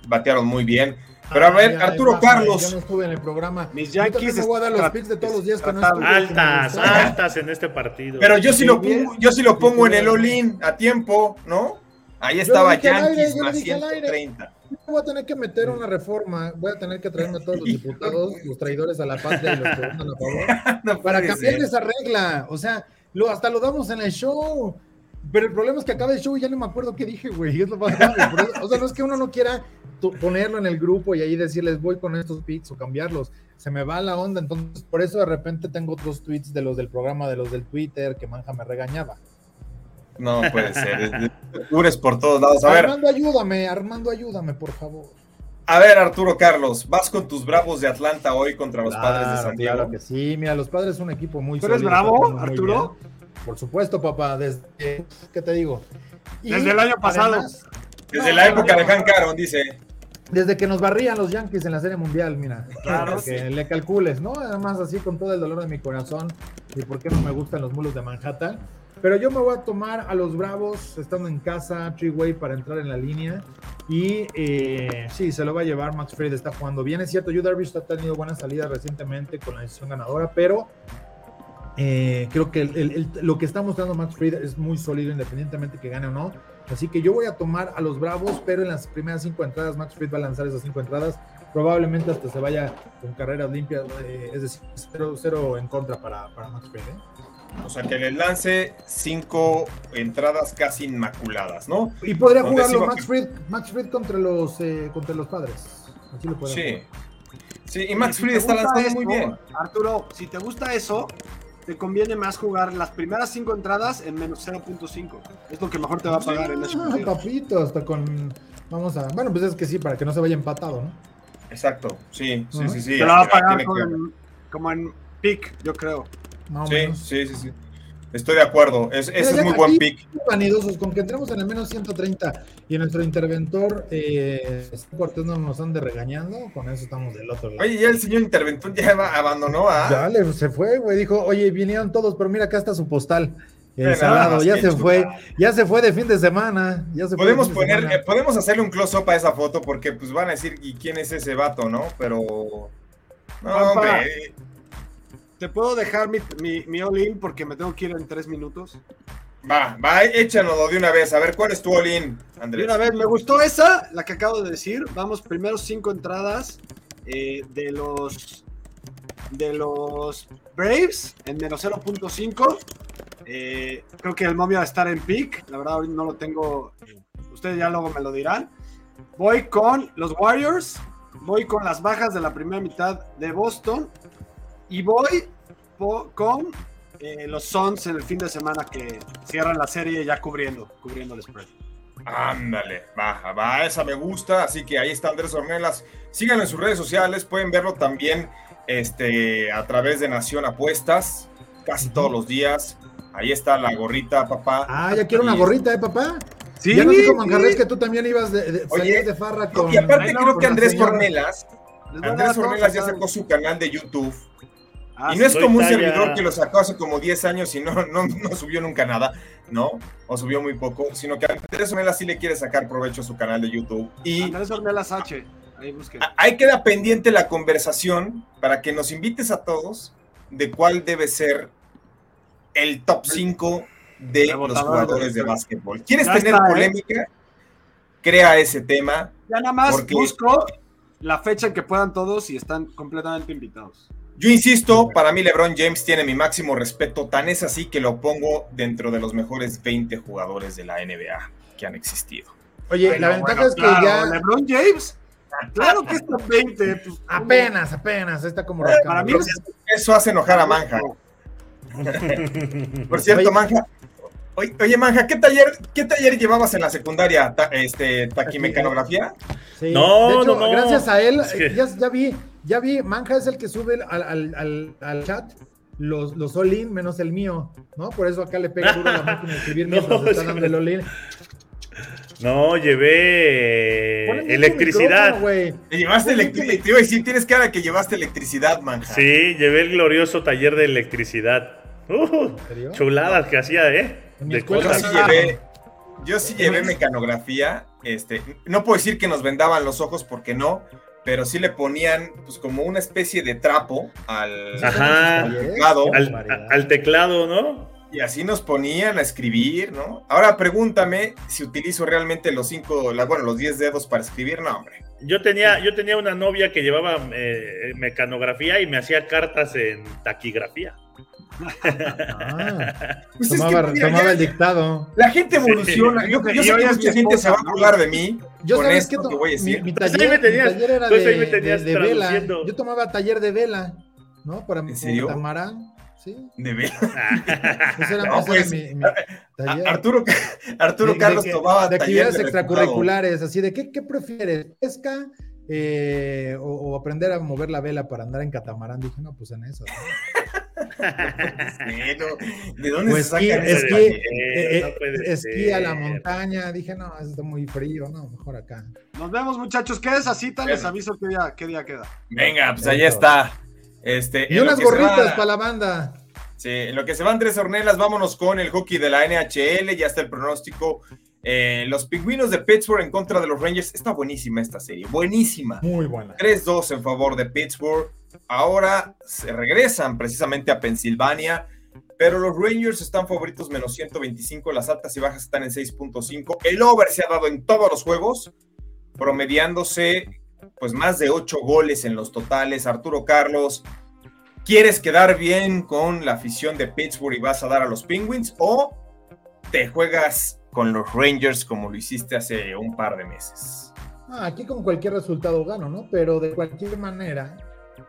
batearon muy bien. Pero a ah, ver, Arturo Carlos. Yo no estuve en el programa. Mis Yankees. Me voy a dar los picks de todos los días que no Altas, altas en este partido. Pero yo sí lo pongo, yo sí lo pongo en el all a tiempo, ¿no? Ahí estaba Yankees más 130 voy a tener que meter una reforma, voy a tener que traerme a todos los diputados, los traidores a la patria y los que votan a favor, para cambiar esa regla. O sea, lo, hasta lo damos en el show. Pero el problema es que acaba el show y ya no me acuerdo qué dije, güey. Es lo más grave. o sea, no es que uno no quiera ponerlo en el grupo y ahí decirles voy con estos picks o cambiarlos. Se me va la onda. Entonces, por eso de repente tengo otros tweets de los del programa, de los del Twitter, que Manja me regañaba. No puede ser. Cures por todos lados. A Armando, ayúdame, Armando, ayúdame, por favor. A ver, Arturo Carlos, vas con tus bravos de Atlanta hoy contra los padres de San Diego. Claro que sí, mira, los padres son un equipo muy ¿Tú eres bravo, Arturo? Por supuesto, papá, desde, ¿qué te digo? desde el año pasado. desde la época de Han Caron, dice. Desde que nos barrían los Yankees en la Serie Mundial, mira. Claro. Que le calcules, ¿no? Además, así con todo el dolor de mi corazón y por qué no me gustan los mulos de Manhattan. Pero yo me voy a tomar a los Bravos estando en casa, Treeway para entrar en la línea. Y eh, sí, se lo va a llevar. Max Fried está jugando bien. Es cierto, Yu Darvish ha tenido buenas salidas recientemente con la decisión ganadora, pero eh, creo que lo que está mostrando Max Fried es muy sólido, independientemente que gane o no. Así que yo voy a tomar a los Bravos, pero en las primeras cinco entradas, Max Fried va a lanzar esas cinco entradas. Probablemente hasta se vaya con carreras limpias, eh, es decir, cero, en contra para, para Max Fried. O sea, que le lance cinco entradas casi inmaculadas, ¿no? Y podría jugarlo Max Fried, Max Fried contra los, eh, contra los padres. Así lo sí. Sí, y Max Fried está lanzando muy bien. Arturo, si te gusta eso, te conviene más jugar las primeras cinco entradas en menos 0.5. Es lo que mejor te va a pagar en ah, papito, hasta con. Vamos a. Bueno, pues es que sí, para que no se vaya empatado, ¿no? Exacto, sí, sí, sí, sí. Te lo va a pagar como en pick, yo creo sí, sí, sí, sí. Estoy de acuerdo. Es, ese es muy buen pick. Vanidosos, con que entremos en el menos 130 y nuestro interventor eh, Cortés no nos ande regañando, con eso estamos del otro lado. Oye, ya el señor interventor ya abandonó a. Ya le, se fue, güey. Dijo, oye, vinieron todos, pero mira, acá está su postal. El salado, ya se fue, ya se fue de fin de semana. Ya se podemos poner, eh, podemos hacerle un close-up a esa foto porque pues van a decir, ¿y quién es ese vato, no? Pero. No, hombre. ¿Te puedo dejar mi, mi, all-in porque me tengo que ir en tres minutos? Va, va, échanoslo de una vez. A ver, ¿cuál es tu all-in, Andrés? De una vez, me gustó esa, la que acabo de decir. Vamos, primero cinco entradas eh, de los de los Braves en menos 0.5. Eh, creo que el momio va a estar en pick. La verdad, ahorita no lo tengo. Ustedes ya luego me lo dirán. Voy con los Warriors. Voy con las bajas de la primera mitad de Boston. Y voy con eh, los Suns en el fin de semana que cierran la serie ya cubriendo, cubriendo el spread. Ándale, va, va, esa me gusta. Así que ahí está Andrés Ornelas. Síganlo en sus redes sociales, pueden verlo también este, a través de Nación Apuestas, casi todos los días. Ahí está la gorrita, papá. Ah, ya quiero una gorrita, ¿eh, papá? Sí, ya no dijo Manjarres que tú también ibas de, de, farra con. Y aparte creo que Andrés Ornelas, Andrés Ornelas ya sacó su canal de YouTube Ah, y no es como un servidor que lo sacó hace como 10 años y no, no, subió nunca nada, ¿no? O subió muy poco, sino que Andrés Ornelas sí le quiere sacar provecho a su canal de YouTube. Y Andrés Ornelas H, ahí Ahí queda pendiente la conversación para que nos invites a todos de cuál debe ser el top 5 de los jugadores de, básquetbol. ¿Quieres tener ¿eh? polémica? Crea ese tema. Ya nada más busco la fecha en que puedan todos y están completamente invitados. Yo insisto, para mí LeBron James tiene mi máximo respeto, tan es así que lo pongo dentro de los mejores 20 jugadores de la NBA que han existido. Oye, la ventaja es que ya... LeBron James, claro que está 20. Pues, apenas, apenas, está como Para mí eso hace enojar a Manja. Por cierto, Manja, Oye, Manja, ¿qué taller, ¿qué taller llevabas en la secundaria? este, ¿Taquimecanografía? Sí. No, no, no. Gracias a él, ya, ya, vi, ya vi, Manja es el que sube al, chat los, los all-in menos el mío, ¿no? Por eso acá le pega duro la máquina de escribir mientras no, está dando el all-in. No, llevé electricidad. llevaste electricidad. Sí, tienes cara que llevaste electricidad, Manja. Sí, llevé el glorioso taller de electricidad. Uh, chuladas que hacía, ¿eh? De yo, sí llevé, yo sí llevé mecanografía. Este, no puedo decir que nos vendaban los ojos porque no, pero sí le ponían pues como una especie de trapo al, teclado. Al, teclado, ¿no? Y así nos ponían a escribir, ¿no? Ahora pregúntame si utilizo realmente los cinco, bueno, los diez dedos para escribir, no, hombre. Yo tenía, yo tenía una novia que llevaba eh, mecanografía y me hacía cartas en taquigrafía. Ah, pues tomaba, tomaba el dictado. La gente evoluciona. Yo, yo, sé que mucha gente se va a burlar de mí. Yo sabes que, voy a decir. Mi, taller, mi, taller, era de, de, vela. Yo tomaba taller de vela, ¿no? Para mi catamarán. ¿Sí? De vela. no, pues, mi, mi Arturo, Arturo Carlos tomaba de actividades extracurriculares, así de ¿qué, qué prefieres? ¿Pesca? Eh, o, aprender a mover la vela para andar en catamarán. Dije, no, pues en eso. ¿De dónde pues se saca esquí, eh, eh, esquí a la montaña. Dije, no, está muy frío, no, mejor acá. Nos vemos, muchachos. ¿Qué es así? Les aviso qué día, qué día queda. Venga, pues allá está. Este, y unas gorritas para la banda. Sí, en lo que se van tres hornelas, vámonos con el hockey de la NHL. Ya está el pronóstico eh, los pingüinos de Pittsburgh en contra de los Rangers. Está buenísima esta serie, buenísima. Muy buena. 3-2 en favor de Pittsburgh. Ahora se regresan precisamente a Pensilvania, pero los Rangers están favoritos menos 125. Las altas y bajas están en 6.5. El over se ha dado en todos los juegos, promediándose pues más de 8 goles en los totales. Arturo Carlos, ¿quieres quedar bien con la afición de Pittsburgh y vas a dar a los Penguins o te juegas con los Rangers como lo hiciste hace un par de meses. Ah, aquí con cualquier resultado gano, ¿no? Pero de cualquier manera,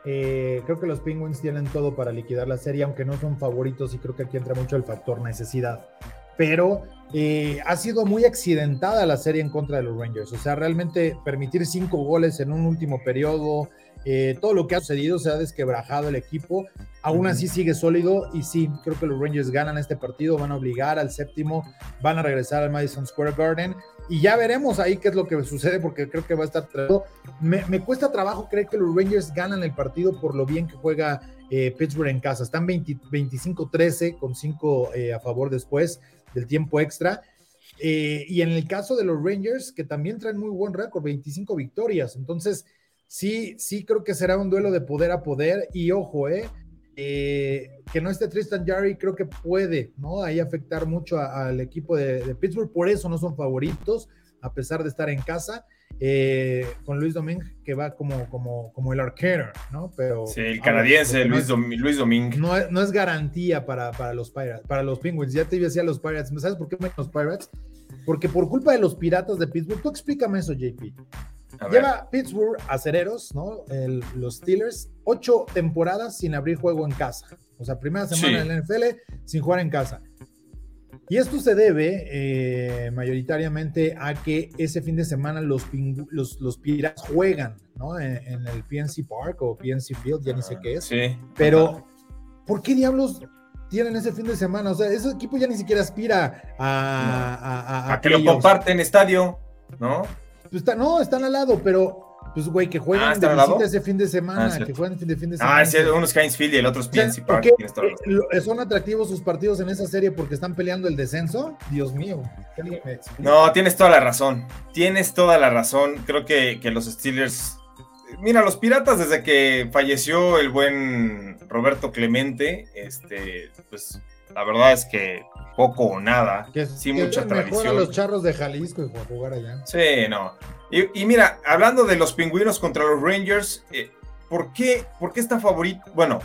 eh, creo que los Penguins tienen todo para liquidar la serie, aunque no son favoritos y creo que aquí entra mucho el factor necesidad. Pero eh, ha sido muy accidentada la serie en contra de los Rangers. O sea, realmente permitir cinco goles en un último periodo, eh, todo lo que ha sucedido se ha desquebrajado el equipo. Aún así sigue sólido y sí, creo que los Rangers ganan este partido, van a obligar al séptimo, van a regresar al Madison Square Garden y ya veremos ahí qué es lo que sucede porque creo que va a estar... Me, me cuesta trabajo creer que los Rangers ganan el partido por lo bien que juega eh, Pittsburgh en casa. Están 25-13 con 5 eh, a favor después del tiempo extra. y en el caso de los Rangers, que también traen muy buen récord, 25 victorias. Entonces, sí, sí creo que será un duelo de poder a poder. Y ojo, eh, eh que no esté Tristan Jarry, creo que puede, ¿no? Ahí afectar mucho al equipo de, Pittsburgh, por eso no son favoritos, a pesar de estar en casa. Eh, con Luis Doming, que va como, como, como el arquero, ¿no? Pero, sí, el canadiense Luis, Luis Doming. No, no, es garantía para, para, los Pirates, para los Penguins. Ya te decía los Pirates. ¿Sabes por qué me los Pirates? Porque por culpa de los piratas de Pittsburgh, tú explícame eso, JP. Lleva Pittsburgh acereros, ¿no? los Steelers, ocho temporadas sin abrir juego en casa. O sea, primera semana en la NFL sin jugar en casa. Y esto se debe eh, mayoritariamente a que ese fin de semana los, los, los Piratas juegan, ¿no? En, el PNC Park o PNC Field, ya ni sé qué es. Sí. Pero, ¿por qué diablos tienen ese fin de semana? O sea, ese equipo ya ni siquiera aspira a... A, que lo comparten estadio, ¿no? Pues no, están al lado, pero pues güey, que jueguen ah, de visita ese fin de semana, ah, que jueguen de fin de semana. Ah, sí, uno es Heinz Field y el otro es PNC Park. Eh, ¿Son atractivos sus partidos en esa serie porque están peleando el descenso? Dios mío. No, tienes toda la razón. Tienes toda la razón. Creo que, que los Steelers. Mira, los Piratas, desde que falleció el buen Roberto Clemente, este, pues la verdad es que poco o nada. Que, sí, mucha tradición. los charros de Jalisco y jugar allá. Sí, no. Y, mira, hablando de los pingüinos contra los Rangers, eh, ¿por, qué, ¿por qué está favorito? Bueno,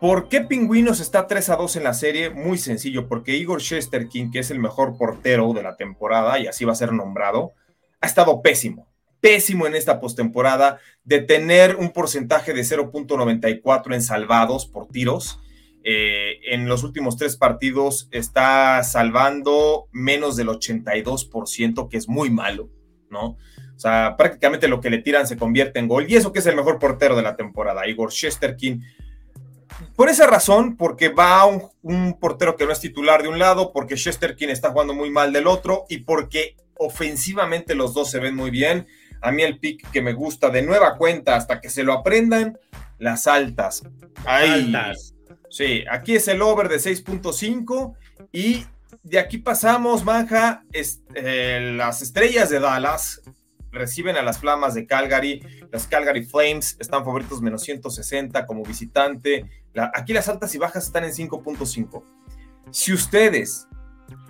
¿por qué Pingüinos está 3 a 2 en la serie? Muy sencillo, porque Igor Shesterkin, que es el mejor portero de la temporada y así va a ser nombrado, ha estado pésimo. Pésimo en esta postemporada de tener un porcentaje de 0.94 en salvados por tiros eh, en los últimos tres partidos está salvando menos del 82%, que es muy malo, ¿no? O sea, prácticamente lo que le tiran se convierte en gol. Y eso que es el mejor portero de la temporada, Igor Shesterkin. Por esa razón, porque va un, un portero que no es titular de un lado, porque Shesterkin está jugando muy mal del otro y porque ofensivamente los dos se ven muy bien. A mí el pick que me gusta de nueva cuenta hasta que se lo aprendan, las altas. Altas. Sí, aquí es el over de 6.5 y de aquí pasamos, Manja, eh, las estrellas de Dallas reciben a las flamas de Calgary. Las Calgary Flames están favoritos menos 160 como visitante. aquí las altas y bajas están en 5.5. Si ustedes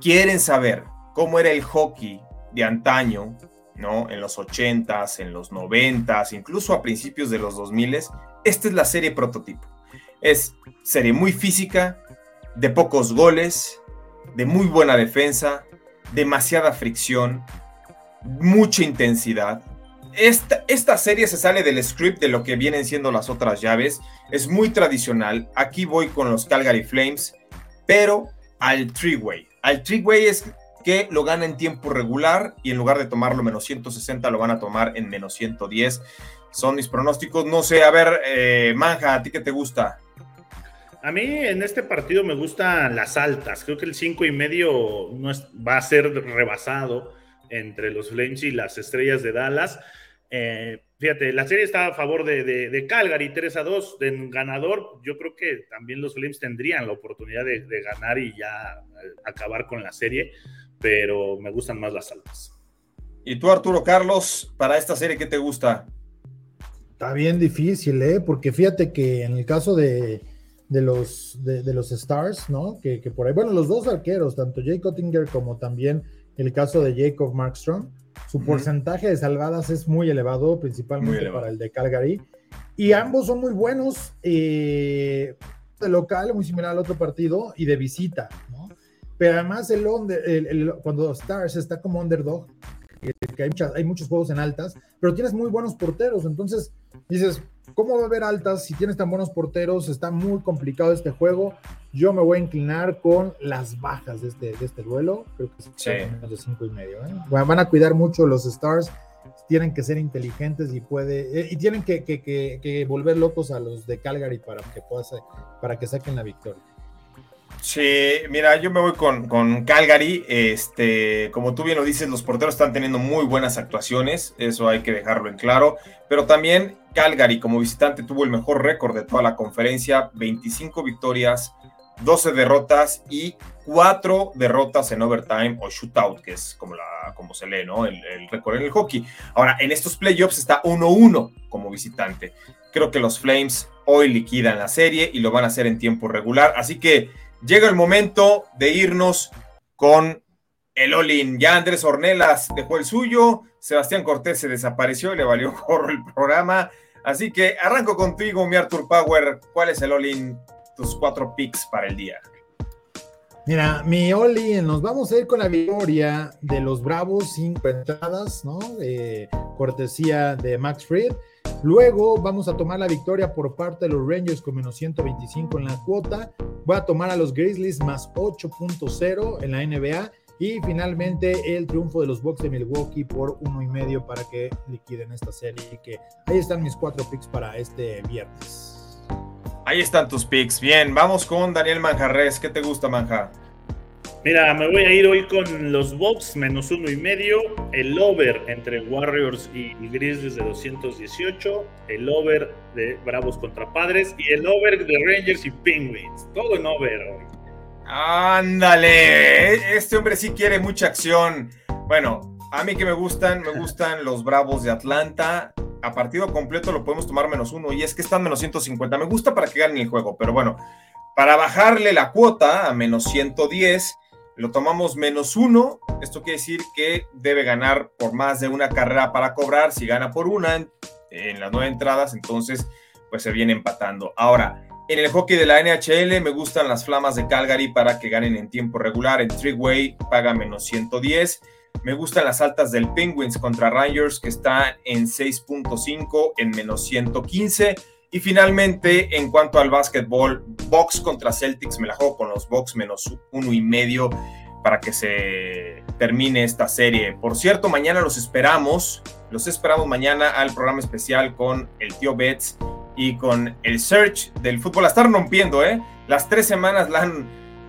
quieren saber cómo era el hockey de antaño, ¿no? En los 80s, en los 90s, incluso a principios de los 2000s, esta es la serie prototipo. Es serie muy física, de pocos goles, de muy buena defensa, demasiada fricción, mucha intensidad. Esta, esta, serie se sale del script de lo que vienen siendo las otras llaves. Es muy tradicional. Aquí voy con los Calgary Flames, pero al three-way. Al three-way es que lo gana en tiempo regular y en lugar de tomarlo menos 160 lo van a tomar en menos 110. Son mis pronósticos. No sé, a ver, eh, Manja, ¿a ti qué te gusta? A mí en este partido me gustan las altas. Creo que el 5 y medio no va a ser rebasado entre los Flames y las estrellas de Dallas. Eh, fíjate, la serie está a favor de, Calgary, 3 a 2, en ganador. Yo creo que también los Flames tendrían la oportunidad de, ganar y ya eh, acabar con la serie, pero me gustan más las altas. ¿Y tú, Arturo Carlos, para esta serie qué te gusta? Está bien difícil, ¿eh? Porque fíjate que en el caso de, los, de, los Stars, ¿no? Que, que, por ahí, bueno, los dos arqueros, tanto Jay Cottinger como también el caso de Jacob Markstrom, su porcentaje de salvadas es muy elevado, principalmente para el de Calgary. Y ambos son muy buenos eh, de local, muy similar al otro partido, y de visita, ¿no? Pero además el, el, cuando Stars está como underdog, que hay, hay muchos juegos en altas, pero tienes muy buenos porteros, entonces dices, ¿cómo va a haber altas si tienes tan buenos porteros? Está muy complicado este juego. Yo me voy a inclinar con las bajas de este, de este duelo. Creo que son menos de cinco y medio. ¿eh? Van a cuidar mucho los Stars. Tienen que ser inteligentes y puede eh, y tienen que, que, que, volver locos a los de Calgary para que pueda, para que saquen la victoria. Sí, mira, yo me voy con, con, Calgary. Este, como tú bien lo dices, los porteros están teniendo muy buenas actuaciones, eso hay que dejarlo en claro. Pero también Calgary, como visitante, tuvo el mejor récord de toda la conferencia: 25 victorias, 12 derrotas y 4 derrotas en overtime o shootout, que es como, la, como se lee, ¿no? El, el récord en el hockey. Ahora, en estos playoffs está 1-1 como visitante. Creo que los Flames hoy liquidan la serie y lo van a hacer en tiempo regular. Así que llega el momento de irnos con el Olin. Ya Andrés Ornelas dejó el suyo, Sebastián Cortés se desapareció, le valió corro el programa. Así que arranco contigo, mi Arthur Power. ¿Cuál es el Olin? Tus cuatro picks para el día. Mira, mi Oli, nos vamos a ir con la victoria de los Bravos, cinco entradas, ¿no? De cortesía de Max Fried. Luego vamos a tomar la victoria por parte de los Rangers con menos 125 en la cuota. Voy a tomar a los Grizzlies más 8.0 en la NBA. Y finalmente el triunfo de los Bucks de Milwaukee por uno y medio para que liquiden esta serie. Que ahí están mis cuatro picks para este viernes. Ahí están tus picks. Bien, vamos con Daniel Manjarres. ¿Qué te gusta, Manja? Mira, me voy a ir hoy con los Bucks menos uno y medio, el over entre Warriors y, Grizzlies de 218, el over de Bravos contra Padres y el over de Rangers y Penguins. Todo en over hoy. Ándale, este hombre sí quiere mucha acción. Bueno, a mí que me gustan, me gustan los Bravos de Atlanta. A partido completo lo podemos tomar menos uno y es que están menos 150. Me gusta para que ganen el juego, pero bueno, para bajarle la cuota a menos 110 lo tomamos menos uno. Esto quiere decir que debe ganar por más de una carrera para cobrar. Si gana por una en, las nueve entradas, entonces pues se viene empatando. Ahora, en el hockey de la NHL me gustan las flamas de Calgary para que ganen en tiempo regular. En Three-Way paga menos 110. Me gustan las altas del Penguins contra Rangers que está en 6.5 en menos 115. Y finalmente, en cuanto al básquetbol, Box contra Celtics, me la juego con los Box menos uno y medio para que se termine esta serie. Por cierto, mañana los esperamos, los esperamos mañana al programa especial con el tío Betts y con el Search del fútbol. La están rompiendo, ¿eh? Las tres semanas la,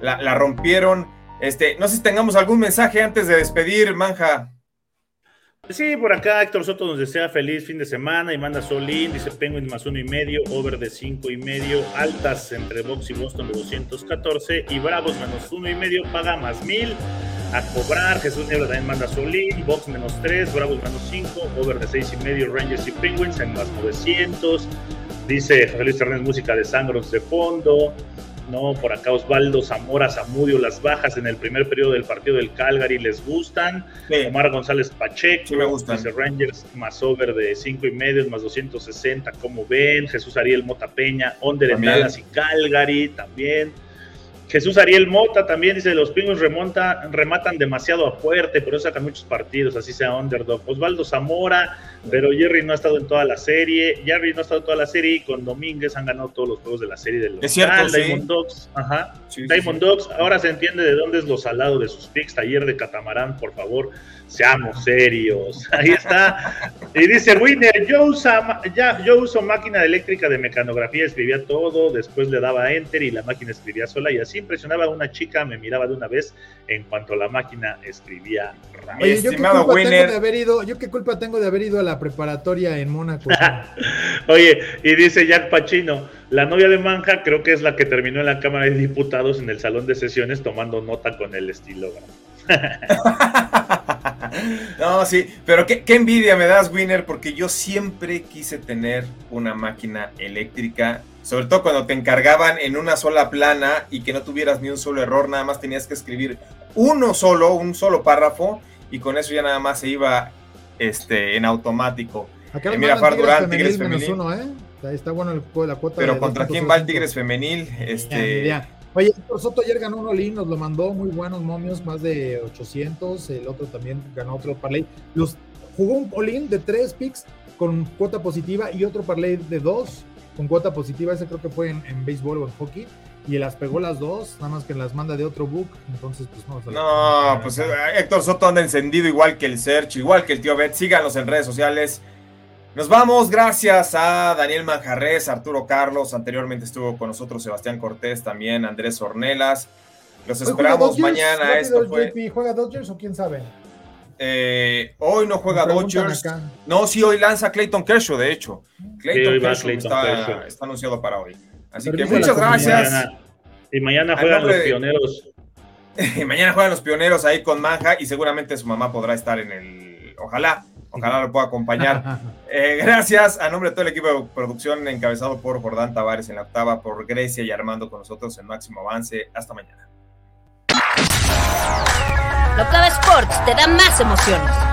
la, la rompieron. Este, no sé si tengamos algún mensaje antes de despedir, Manja. Sí, por acá Héctor Soto nos desea feliz fin de semana y manda Solín, dice Penguin más uno y medio, over de cinco y medio, altas entre Box y Boston de 214 y Bravos menos uno y medio, paga más mil a cobrar. Jesús Niebla también manda Solín, Box menos tres, Bravos menos cinco, over de seis y medio, Rangers y Penguins en más 900. Dice José Luis Hernández, música de Sangros de fondo. ¿No? Por acá Osvaldo Zamora Zamudio, las bajas en el primer periodo del partido del Calgary les gustan. Omar González Pacheco, me gustan. Rangers más over de 5 y medio, más 260, como ven. Jesús Ariel Mota Peña, Onder en Dallas y Calgary también. Jesús Ariel Mota también dice, los pingos remonta, rematan demasiado a fuerte, pero sacan muchos partidos, así sea underdog. Osvaldo Zamora, pero Jerry no ha estado en toda la serie. Jerry no ha estado en toda la serie y con Domínguez han ganado todos los juegos de la serie de los es cierto, Diamond Dogs. Ajá. Diamond Dogs, ahora se entiende de dónde es lo salado de sus picks. Taller de Catamarán, por favor, seamos serios. Ahí está. Y dice Winner, yo, usa, ya, yo uso máquina eléctrica de mecanografía, escribía todo, después le daba enter y la máquina escribía sola y así impresionaba a una chica, me miraba de una vez en cuanto la máquina escribía. Oye, ¿yo qué, culpa tengo de haber ido, ¿yo qué culpa tengo de haber ido a la preparatoria en Mónaco? Oye, y dice Jack Pachino, la novia de Manja creo que es la que terminó en la Cámara de Diputados en el salón de sesiones tomando nota con el estilógrafo. no, sí, pero qué, qué, envidia me das, Winner, porque yo siempre quise tener una máquina eléctrica, sobre todo cuando te encargaban en una sola plana y que no tuvieras ni un solo error, nada más tenías que escribir uno solo, un solo párrafo, y con eso ya nada más se iba este, en automático. Acá eh, mira, Far Durán, Tigres Femenil. Uno, ¿eh? Está bueno el la cuota. Pero contra quién va el Tigres Femenil, este... Ya, Oye, Soto ayer ganó un Olin, nos lo mandó muy buenos momios, más de 800. El otro también ganó otro parlay. Los, jugó un Olin de tres picks con cuota positiva y otro parlay de dos con cuota positiva. Ese creo que fue en, en béisbol o en hockey. Y las pegó las dos, nada más que las manda de otro book. Entonces, pues no. No, pues eh, Héctor Soto anda encendido igual que el Search, igual que el tío Bet. Síganos en redes sociales. Nos vamos, gracias a Daniel Manjarres, Arturo Carlos, anteriormente estuvo con nosotros Sebastián Cortés, también Andrés Ornelas. Los esperamos mañana. Esto fue... ¿Juega Dodgers o quién sabe? Eh, hoy no juega Dodgers. No, sí, hoy lanza Clayton Kershaw, de hecho. Clayton, Kershaw, está, está, anunciado para hoy. Así que muchas gracias. Y mañana juegan los pioneros. y mañana juegan los pioneros ahí con Manja y seguramente su mamá podrá estar en el. Ojalá Ojalá lo pueda acompañar. Eh, gracias a nombre de todo el equipo de producción encabezado por Jordán Tavares en la octava, por Grecia y Armando con nosotros en Máximo Avance. Hasta mañana. Locava Sports te da más emociones.